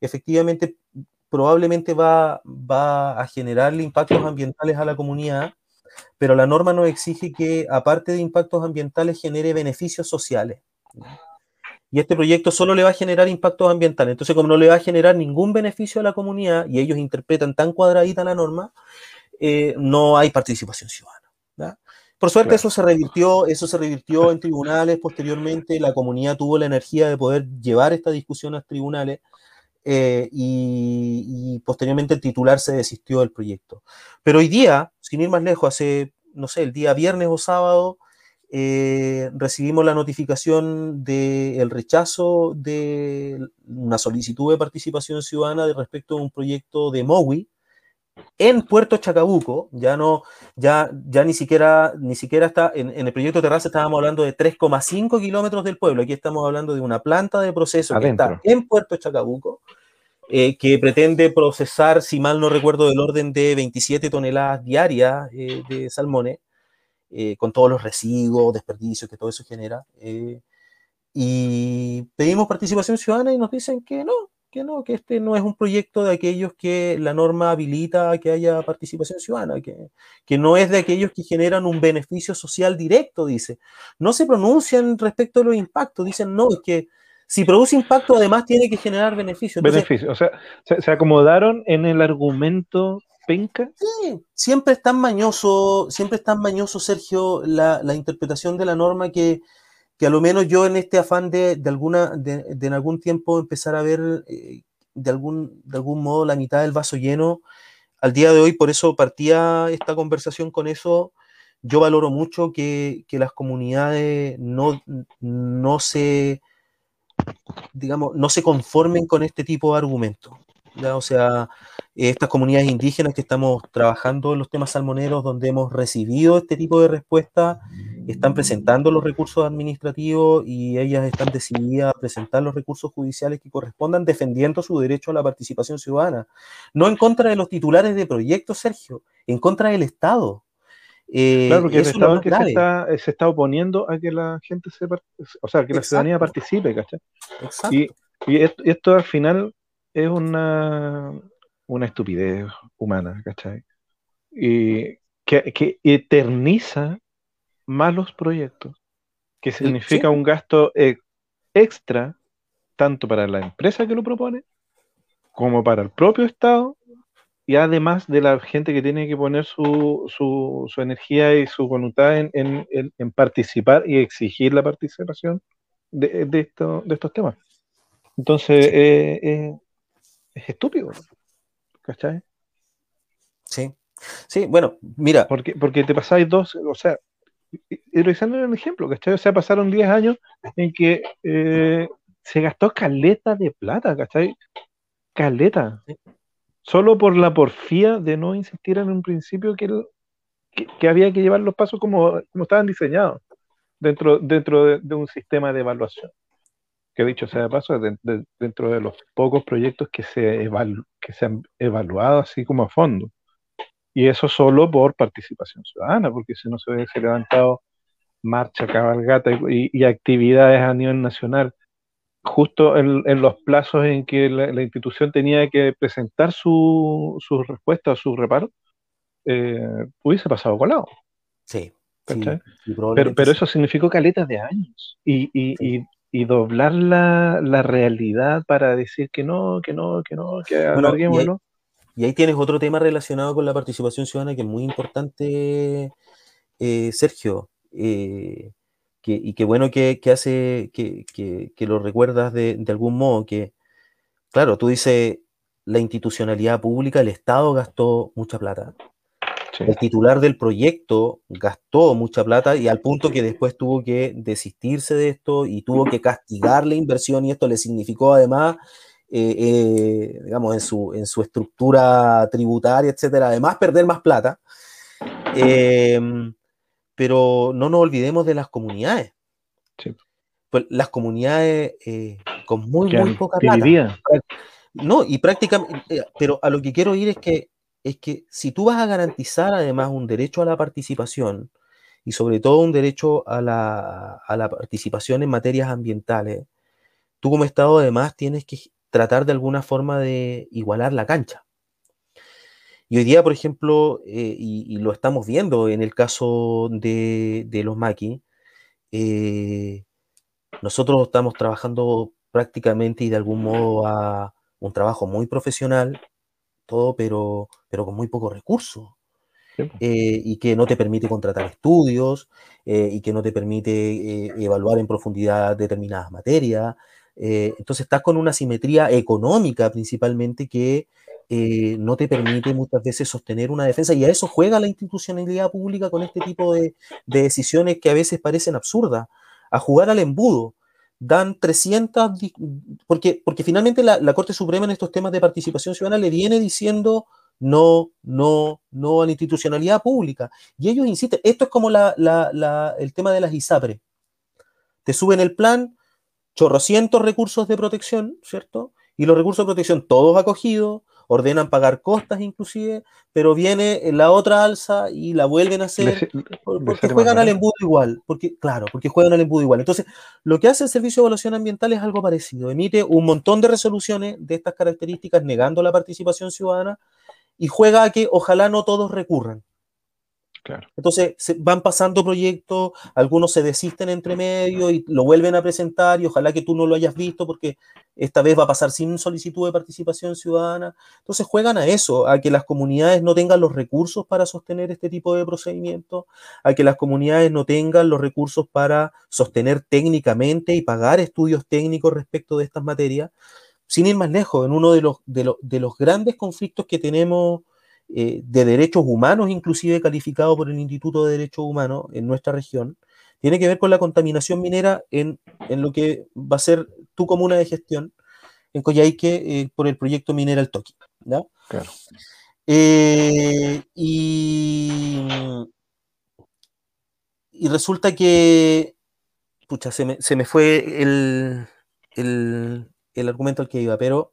efectivamente, probablemente va, va a generarle impactos ambientales a la comunidad, pero la norma nos exige que, aparte de impactos ambientales, genere beneficios sociales. Y este proyecto solo le va a generar impactos ambientales. Entonces, como no le va a generar ningún beneficio a la comunidad, y ellos interpretan tan cuadradita la norma, eh, no hay participación ciudadana. Por suerte eso se revirtió, eso se revirtió en tribunales posteriormente, la comunidad tuvo la energía de poder llevar esta discusión a tribunales eh, y, posteriormente el titular se desistió del proyecto. Pero hoy día, sin ir más lejos, hace, no sé, el día viernes o sábado, eh, recibimos la notificación del rechazo de una solicitud de participación ciudadana de respecto a un proyecto de MOWI, en Puerto Chacabuco, ya no, ya, ya ni siquiera, ni siquiera está, en, el proyecto Terraza estábamos hablando de 3,5 kilómetros del pueblo, aquí estamos hablando de una planta de proceso que está en Puerto Chacabuco, eh, que pretende procesar, si mal no recuerdo, del orden de 27 toneladas diarias eh, de salmones, eh, con todos los residuos, desperdicios que todo eso genera. y pedimos participación ciudadana y nos dicen que no, que no, que este no es un proyecto de aquellos que la norma habilita a que haya participación ciudadana, que, que no es de aquellos que generan un beneficio social directo, dice. No se pronuncian respecto a los impactos, dicen no, es que si produce impacto además tiene que generar beneficio. beneficio, o sea, se, acomodaron en el argumento penca. Sí, siempre es tan mañoso, siempre es tan mañoso, Sergio, la, la interpretación de la norma que que a lo menos yo en este afán de, de alguna, de, en algún tiempo empezar a ver eh, de, algún, de algún modo la mitad del vaso lleno, al día de hoy, por eso partía esta conversación con eso, yo valoro mucho que, que las comunidades no, no se, digamos, no se conformen con este tipo de argumentos. O sea, estas comunidades indígenas que estamos trabajando en los temas salmoneros, donde hemos recibido este tipo de respuesta, están presentando los recursos administrativos y ellas están decididas a presentar los recursos judiciales que correspondan, defendiendo su derecho a la participación ciudadana. No en contra de los titulares de proyectos, Sergio, en contra del Estado. Eh, claro, porque el Estado que se está, se está, oponiendo a que la gente se, o sea, que la ciudadanía participe, ¿cachai? Y, y esto al final es una, una estupidez humana, ¿cachai? Y que, eterniza malos proyectos, que significa un gasto e, extra tanto para la empresa que lo propone como para el propio Estado y además de la gente que tiene que poner su, su, su energía y su voluntad en, en, participar y exigir la participación de, de, de estos temas. Entonces, eh, eh, es estúpido. ¿cachai? Sí. Sí, bueno, mira. Porque, porque te pasáis dos, o sea, heroizando en el ejemplo, ¿cachai? O sea, pasaron 10 años en que eh, se gastó caleta de plata, ¿cachai? Caleta. Solo por la porfía de no insistir en un principio que, que, había que llevar los pasos como, como estaban diseñados dentro, dentro de, un sistema de evaluación. Que dicho sea de paso, dentro de los pocos proyectos que se, que se han evaluado así como a fondo. Y eso solo por participación ciudadana, porque si no se hubiese levantado marcha, cabalgata y, actividades a nivel nacional, justo en, los plazos en que la, institución tenía que presentar su, su respuesta o su reparo, eh, hubiese pasado colado. Sí. pero, pero eso significó caletas de años. Y, y, y, doblar la, la, realidad para decir que no, que no, que no, que alarguémoslo. Y ahí tienes otro tema relacionado con la participación ciudadana que es muy importante, eh, Sergio, eh, y qué bueno que, hace, que, lo recuerdas de, algún modo, que, claro, tú dices, la institucionalidad pública, el Estado gastó mucha plata. El titular del proyecto gastó mucha plata y al punto que después tuvo que desistirse de esto y tuvo que castigar la inversión y esto le significó además eh, eh, digamos, en su, en su estructura tributaria, etcétera, además perder más plata. Em, pero no nos olvidemos de las comunidades. Pues las comunidades eh, con muy, muy poca plata. No, y prácticamente, pero a lo que quiero ir es que, es que si tú vas a garantizar además un derecho a la participación, y sobre todo un derecho a la, a la participación en materias ambientales, tú como Estado además tienes que tratar de alguna forma de igualar la cancha. Y hoy día, por ejemplo, eh, y, lo estamos viendo en el caso de, los maquis, eh, nosotros estamos trabajando prácticamente y de algún modo a un trabajo muy profesional, todo, pero, pero con muy pocos recursos. Eh, y que no te permite contratar estudios y que no te permite evaluar en profundidad determinadas materias, eh, entonces estás con una simetría económica principalmente que eh, no te permite muchas veces sostener una defensa y a eso juega la institucionalidad pública con este tipo de, decisiones que a veces parecen absurdas, a jugar al embudo. Dan 300, porque, porque finalmente la, Corte Suprema en estos temas de participación ciudadana le viene diciendo no, no, no a la institucionalidad pública. Y ellos insisten, esto es como el tema de las ISAPRE. Te suben el plan, chorrocientos recursos de protección, ¿cierto? Y los recursos de protección todos acogidos, ordenan pagar costas inclusive, pero viene la otra alza y la vuelven a hacer porque juegan al embudo igual, porque claro, porque juegan al embudo igual. Entonces, lo que hace el Servicio de Evaluación Ambiental es algo parecido, emite un montón de resoluciones de estas características negando la participación ciudadana y juega a que ojalá no todos recurran. Entonces se van pasando proyectos, algunos se desisten entre medio y lo vuelven a presentar y ojalá que tú no lo hayas visto porque esta vez va a pasar sin solicitud de participación ciudadana. Entonces juegan a eso, a que las comunidades no tengan los recursos para sostener este tipo de procedimientos, a que las comunidades no tengan los recursos para sostener técnicamente y pagar estudios técnicos respecto de estas materias. Sin ir más lejos, en uno de los, de, de los grandes conflictos que tenemos eh, de derechos humanos, inclusive calificado por el Instituto de Derechos Humanos en nuestra región, tiene que ver con la contaminación minera en, lo que va a ser tu comuna de gestión en Coyhaique eh, por el proyecto Minera El Toki. Claro. Eh, y, y, resulta que, pucha, se me, se me fue el, el, el, argumento al que iba, pero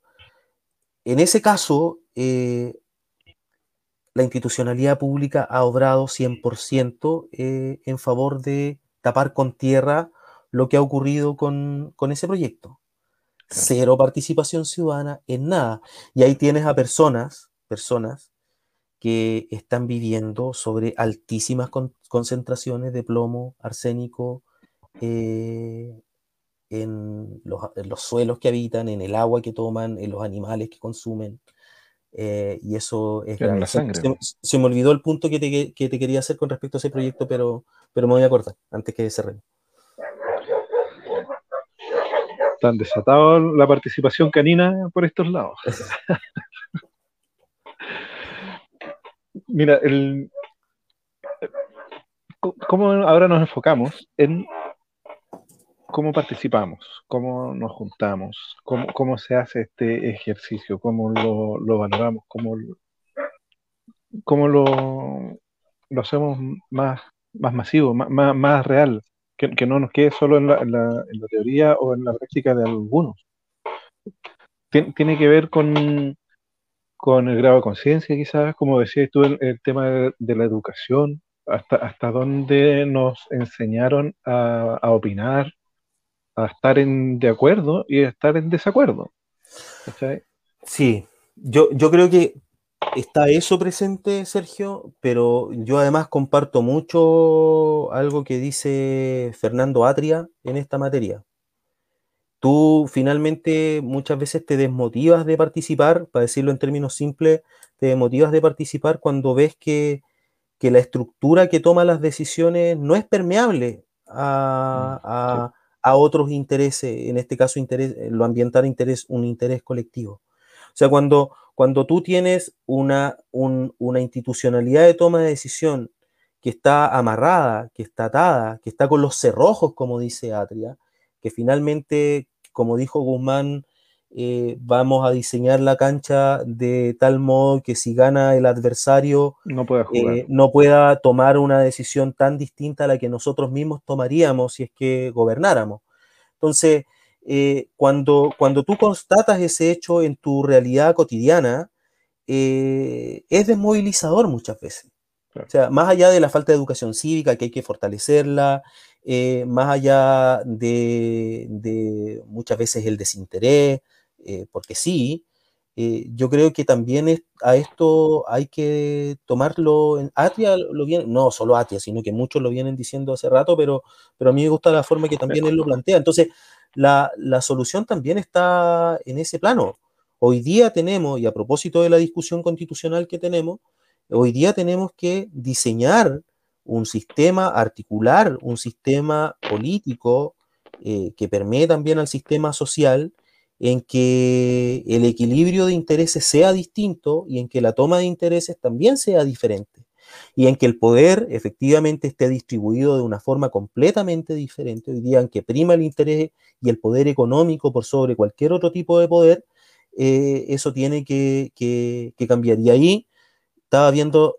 en ese caso, la institucionalidad pública ha obrado 100% eh, en favor de tapar con tierra lo que ha ocurrido con, ese proyecto. Cero participación ciudadana en nada. Y ahí tienes a personas, personas que están viviendo sobre altísimas concentraciones de plomo, arsénico, eh, en, los, en, los, suelos que habitan, en el agua que toman, en los animales que consumen. Eh, y eso es Se, me olvidó el punto que te, que te, quería hacer con respecto a ese proyecto, pero, pero me voy a acordar antes que cerremos. Están desatado la participación canina por estos lados. mira, el, ¿cómo ahora nos enfocamos en cómo participamos, cómo nos juntamos, cómo, cómo se hace este ejercicio, cómo lo, lo valoramos, cómo, cómo lo, lo hacemos más, más masivo, más, más, real, que, que, no nos quede solo en la, en, la, teoría o en la práctica de algunos. Tien, tiene que ver con, con el grado de conciencia, quizás, como decías tú, el, el tema de, de, la educación, hasta, hasta dónde nos enseñaron a, a opinar, a estar en de acuerdo y a estar en desacuerdo. ¿Cachai? Sí, yo, yo creo que está eso presente, Sergio, pero yo además comparto mucho algo que dice Fernando Atria en esta materia. Tú finalmente muchas veces te desmotivas de participar, para decirlo en términos simples, te desmotivas de participar cuando ves que, que la estructura que toma las decisiones no es permeable a, a, a otros intereses, en este caso interés, lo ambiental interés, un interés colectivo. O sea, cuando, cuando tú tienes una, un, una institucionalidad de toma de decisión que está amarrada, que está atada, que está con los cerrojos, como dice Atria, que finalmente, como dijo Guzmán, eh, vamos a diseñar la cancha de tal modo que si gana el adversario no pueda, eh, no pueda, tomar una decisión tan distinta a la que nosotros mismos tomaríamos si es que gobernáramos. Entonces, eh, cuando, cuando tú constatas ese hecho en tu realidad cotidiana, es desmovilizador muchas veces. Claro. O sea, más allá de la falta de educación cívica, que hay que fortalecerla, más allá de, de, muchas veces el desinterés, porque sí, yo creo que también es, a esto hay que tomarlo en Atria lo viene, no solo Atria, sino que muchos lo vienen diciendo hace rato, pero, pero a mí me gusta la forma que también él lo plantea. Entonces, la, la, solución también está en ese plano. Hoy día tenemos, y a propósito de la discusión constitucional que tenemos, hoy día tenemos que diseñar un sistema, articular un sistema político eh, que permee también al sistema social, en que el equilibrio de intereses sea distinto y en que la toma de intereses también sea diferente y en que el poder efectivamente esté distribuido de una forma completamente diferente. Hoy día en que prima el interés y el poder económico por sobre cualquier otro tipo de poder, eh, eso tiene que, que, cambiar. Y ahí estaba viendo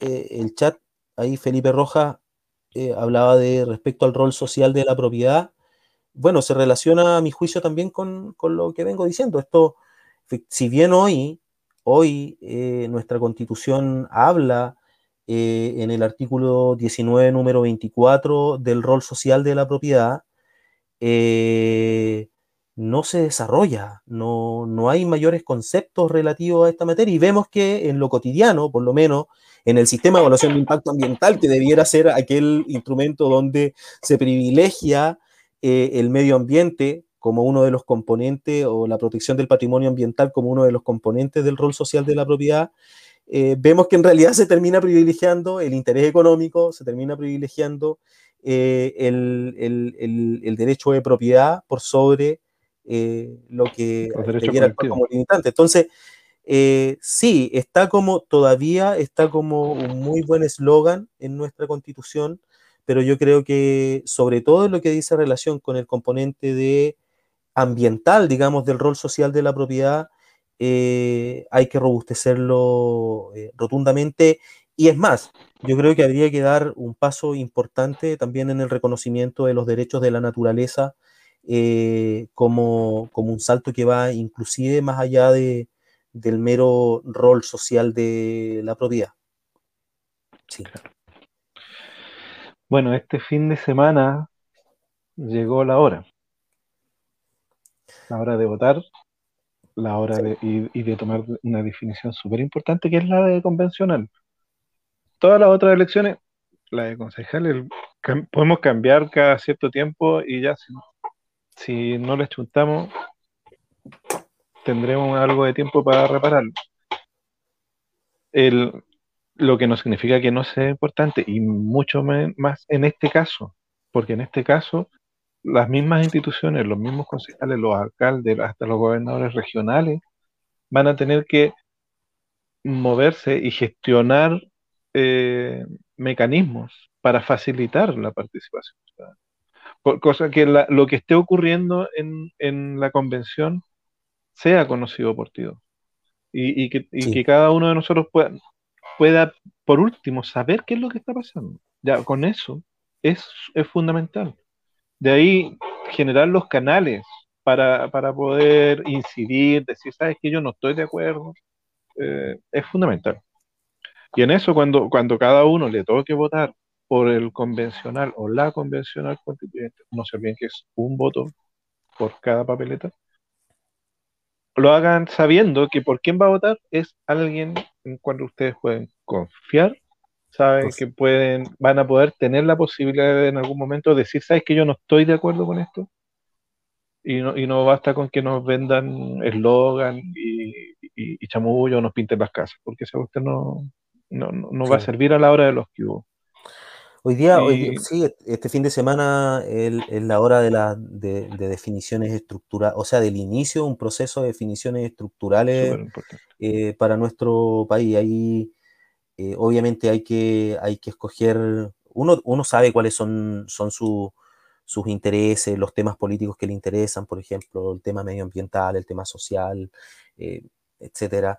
eh, el chat, ahí Felipe Roja eh, hablaba de respecto al rol social de la propiedad bueno, se relaciona a mi juicio también con, con lo que vengo diciendo. Esto, si bien hoy, hoy eh, nuestra constitución habla eh, en el artículo 19, número 24, del rol social de la propiedad, eh, no se desarrolla, no, no hay mayores conceptos relativos a esta materia y vemos que en lo cotidiano, por lo menos en el sistema de evaluación de impacto ambiental, que debiera ser aquel instrumento donde se privilegia eh, el medio ambiente como uno de los componentes o la protección del patrimonio ambiental como uno de los componentes del rol social de la propiedad, eh, vemos que en realidad se termina privilegiando el interés económico, se termina privilegiando eh, el, el, el, derecho de propiedad por sobre lo que debiera como limitante. Entonces, sí, está como, todavía está como un muy buen eslogan en nuestra constitución, pero yo creo que sobre todo lo que dice relación con el componente de ambiental, digamos, del rol social de la propiedad, eh, hay que robustecerlo eh, rotundamente. Y es más, yo creo que habría que dar un paso importante también en el reconocimiento de los derechos de la naturaleza eh, como, como, un salto que va inclusive más allá de, del mero rol social de la propiedad. Sí. Bueno, este fin de semana llegó la hora. La hora de votar, la hora sí. de, y, y, de tomar una definición súper importante que es la de convencional. Todas las otras elecciones, la de concejales, cam podemos cambiar cada cierto tiempo y ya si, si no les chuntamos, tendremos algo de tiempo para repararlo. El, lo que no significa que no sea importante, y mucho más en este caso, porque en este caso las mismas instituciones, los mismos concejales, los alcaldes, hasta los gobernadores regionales, van a tener que moverse y gestionar eh, mecanismos para facilitar la participación. cosa que lo que esté ocurriendo en, la convención sea conocido por ti. Y, que, cada uno de nosotros pueda, pueda, por último, saber qué es lo que está pasando. Ya con eso es, es fundamental. De ahí generar los canales para, poder incidir, decir, sabes que yo no estoy de acuerdo, eh, es fundamental. Y en eso, cuando, cuando cada uno le toque votar por el convencional o la convencional constituyente, no se olviden que es un voto por cada papeleta, lo hagan sabiendo que por quién va a votar es alguien en cual ustedes pueden confiar, saben pues que pueden, van a poder tener la posibilidad de en algún momento decir, sabes que yo no estoy de acuerdo con esto, y no, y no basta con que nos vendan eslogan y, y, y, chamullo o nos pinten las casas, porque esa usted no, no, no, va a servir a la hora de los que hubo. Hoy día, sí, este fin de semana es la hora de, la, de, definiciones estructurales, o sea, del inicio de un proceso de definiciones estructurales eh, para nuestro país. Ahí, eh, obviamente, hay que, hay que escoger, uno, uno sabe cuáles son, son sus intereses, los temas políticos que le interesan, por ejemplo, el tema medioambiental, el tema social, eh, etcétera.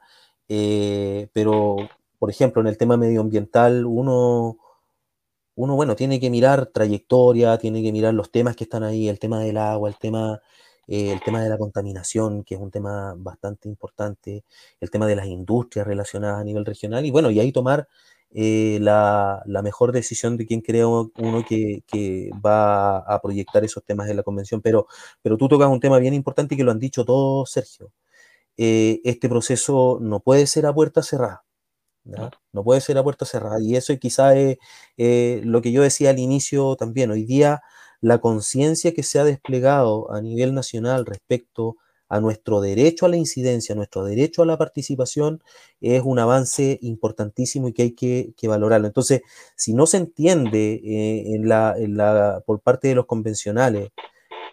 pero por ejemplo, en el tema medioambiental, uno, uno, bueno, tiene que mirar trayectoria, tiene que mirar los temas que están ahí, el tema del agua, el tema, eh, el tema de la contaminación, que es un tema bastante importante, el tema de las industrias relacionadas a nivel regional, y bueno, y ahí tomar eh, la, mejor decisión de quién crea uno que, va a proyectar esos temas en la convención. Pero, pero tú tocas un tema bien importante que lo han dicho todos, Sergio. Eh, este proceso no puede ser a puerta cerrada. ¿No? puede ser a puerta cerrada. Y eso quizá es eh, lo que yo decía al inicio también. Hoy día la conciencia que se ha desplegado a nivel nacional respecto a nuestro derecho a la incidencia, nuestro derecho a la participación, es un avance importantísimo y que hay que, valorarlo. Entonces, si no se entiende eh, en la, por parte de los convencionales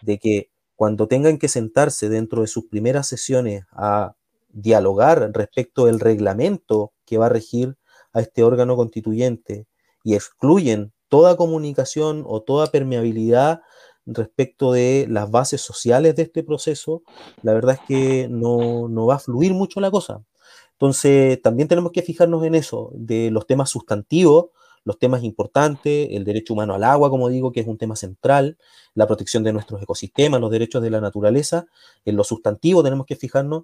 de que cuando tengan que sentarse dentro de sus primeras sesiones a dialogar respecto del reglamento que va a regir a este órgano constituyente y excluyen toda comunicación o toda permeabilidad respecto de las bases sociales de este proceso, la verdad es que no, va a fluir mucho la cosa. Entonces, también tenemos que fijarnos en eso, de los temas sustantivos, los temas importantes, el derecho humano al agua, como digo, que es un tema central, la protección de nuestros ecosistemas, los derechos de la naturaleza, en lo sustantivo tenemos que fijarnos,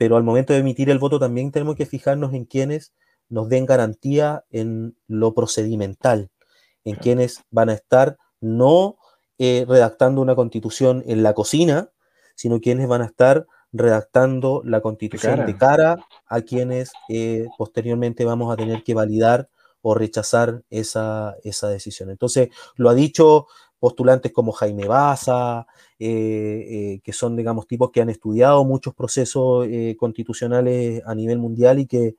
pero al momento de emitir el voto también tenemos que fijarnos en quienes nos den garantía en lo procedimental, en quienes van a estar no eh, redactando una constitución en la cocina, sino quienes van a estar redactando la constitución de cara, a quienes eh, posteriormente vamos a tener que validar o rechazar esa, esa decisión. Entonces, lo ha dicho postulantes como Jaime Baza, eh, eh, que son, digamos, tipos que han estudiado muchos procesos eh, constitucionales a nivel mundial y que,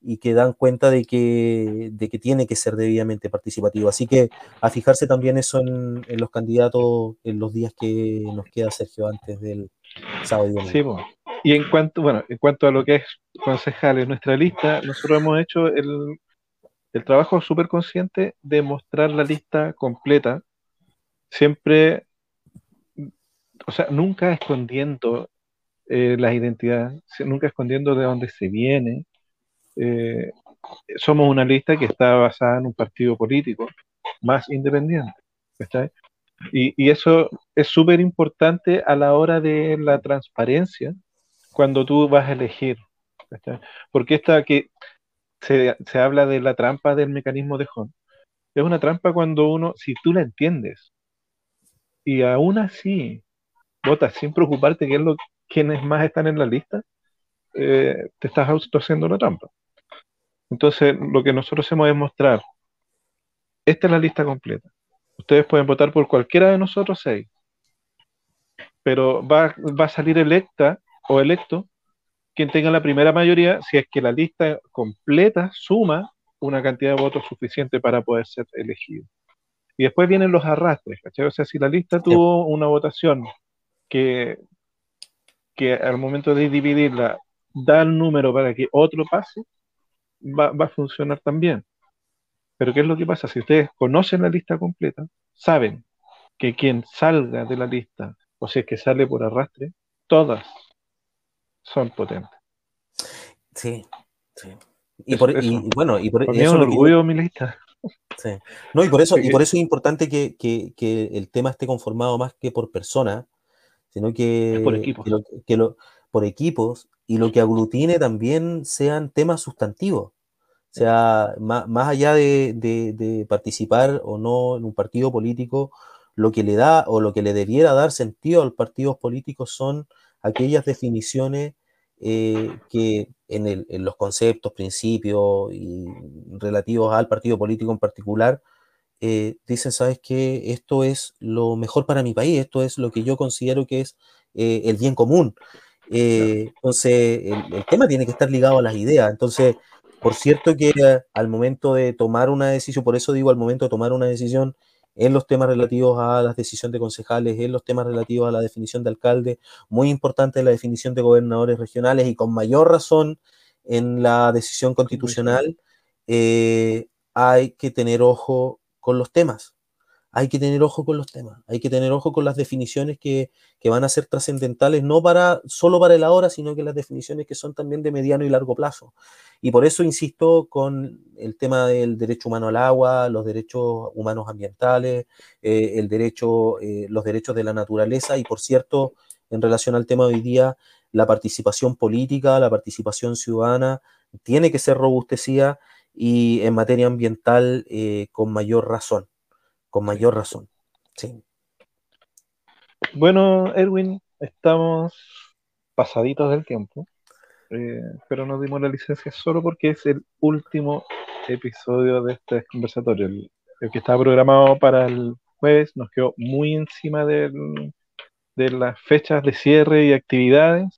y que dan cuenta de que, de que tiene que ser debidamente participativo. Así que a fijarse también eso en, los candidatos en los días que nos queda, Sergio, antes del sábado y Sí, y en cuanto, bueno, en cuanto a lo que es concejales, nuestra lista, nosotros hemos hecho el, el trabajo súper consciente de mostrar la lista completa siempre, o sea, nunca escondiendo eh, las identidades, nunca escondiendo de dónde se viene. Eh, somos una lista que está basada en un partido político más independiente. Y, y, eso es súper importante a la hora de la transparencia cuando tú vas a elegir. Porque esta que se, se, habla de la trampa del mecanismo de Hon, es una trampa cuando uno, si tú la entiendes, y aún así votas sin preocuparte es lo, quiénes más están en la lista, eh, te estás haciendo la trampa. Entonces, lo que nosotros hacemos es mostrar, esta es la lista completa. Ustedes pueden votar por cualquiera de nosotros seis, pero va, va a salir electa o electo quien tenga la primera mayoría si es que la lista completa suma una cantidad de votos suficiente para poder ser elegido. Y después vienen los arrastres, ¿cachai? O sea, si la lista tuvo una votación que, que al momento de dividirla da el número para que otro pase, va, va a funcionar también. Pero ¿qué es lo que pasa? Si ustedes conocen la lista completa, saben que quien salga de la lista, o si es que sale por arrastre, todas son potentes. Sí, sí. Y, por, bueno, y por eso. un orgullo mi lista. Sí. No, y por eso, y por eso es importante que, el tema esté conformado más que por personas, sino que, por equipos. Que lo, por equipos y lo que aglutine también sean temas sustantivos. O sea, más, allá de, participar o no en un partido político, lo que le da o lo que le debiera dar sentido a los partidos políticos son aquellas definiciones eh, que en, los conceptos, principios y relativos al partido político en particular, eh, dicen, sabes que esto es lo mejor para mi país, esto es lo que yo considero que es eh, el bien común. entonces, el, tema tiene que estar ligado a las ideas. Entonces, por cierto que al momento de tomar una decisión, por eso digo al momento de tomar una decisión en los temas relativos a la decisión de concejales, en los temas relativos a la definición de alcalde, muy importante la definición de gobernadores regionales y con mayor razón en la decisión constitucional, eh, hay que tener ojo con los temas hay que tener ojo con los temas, hay que tener ojo con las definiciones que, van a ser trascendentales, no para, solo para el ahora, sino que las definiciones que son también de mediano y largo plazo. Y por eso insisto con el tema del derecho humano al agua, los derechos humanos ambientales, eh, el derecho, eh, los derechos de la naturaleza y, por cierto, en relación al tema de hoy día, la participación política, la participación ciudadana tiene que ser robustecida y en materia ambiental eh, con mayor razón con mayor razón. Sí. Bueno, Erwin, estamos pasaditos del tiempo, eh, pero nos dimos la licencia solo porque es el último episodio de este conversatorio. El, que estaba programado para el jueves nos quedó muy encima de las fechas de cierre y actividades,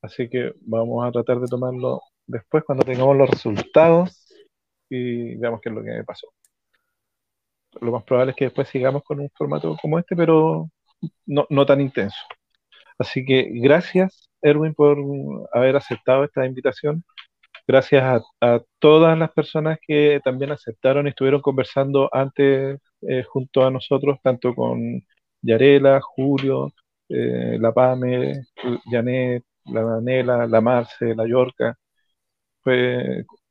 así que vamos a tratar de tomarlo después cuando tengamos los resultados y veamos qué es lo que pasó lo más probable es que después sigamos con un formato como este, pero no, tan intenso. Así que gracias, Erwin, por haber aceptado esta invitación. Gracias a, todas las personas que también aceptaron y estuvieron conversando antes eh, junto a nosotros, tanto con Yarela, Julio, eh, la Pame, Janet, la Danela, la Marce, la Yorca.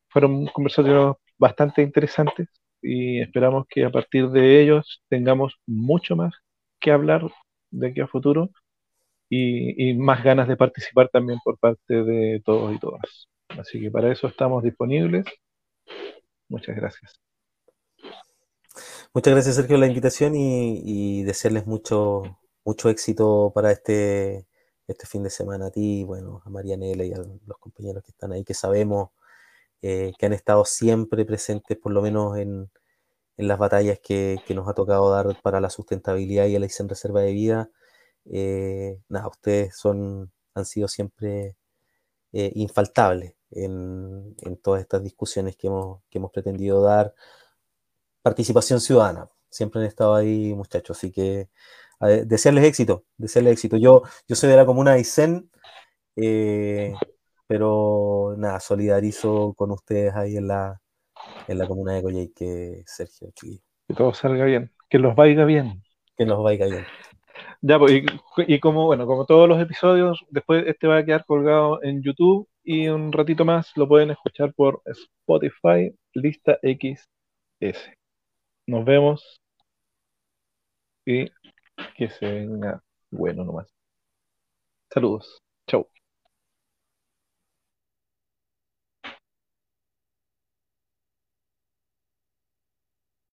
fueron conversatorios bastante interesantes y esperamos que a partir de ellos tengamos mucho más que hablar de aquí a futuro y, más ganas de participar también por parte de todos y todas. Así que para eso estamos disponibles. Muchas gracias. Muchas gracias, Sergio, por la invitación y, desearles mucho, mucho éxito para este, este fin de semana a ti, bueno, a Marianela y a los compañeros que están ahí, que sabemos eh, que han estado siempre presentes, por lo menos en, las batallas que, nos ha tocado dar para la sustentabilidad y la en reserva de vida. Eh, nada, ustedes son, han sido siempre eh, infaltables en, todas estas discusiones que hemos, que hemos pretendido dar. Participación ciudadana, siempre han estado ahí, muchachos, así que desearles éxito, desearles éxito. Yo, yo soy de la comuna de Aysén, pero nada, solidarizo con ustedes ahí en la, en la comuna de Coyhaique, Sergio Que todo salga bien, que los vaya bien. Que nos vaya bien. Ya, pues, y, como bueno, como todos los episodios, después este va a quedar colgado en YouTube y un ratito más lo pueden escuchar por Spotify, lista XS. Nos vemos y que se venga bueno nomás. Saludos.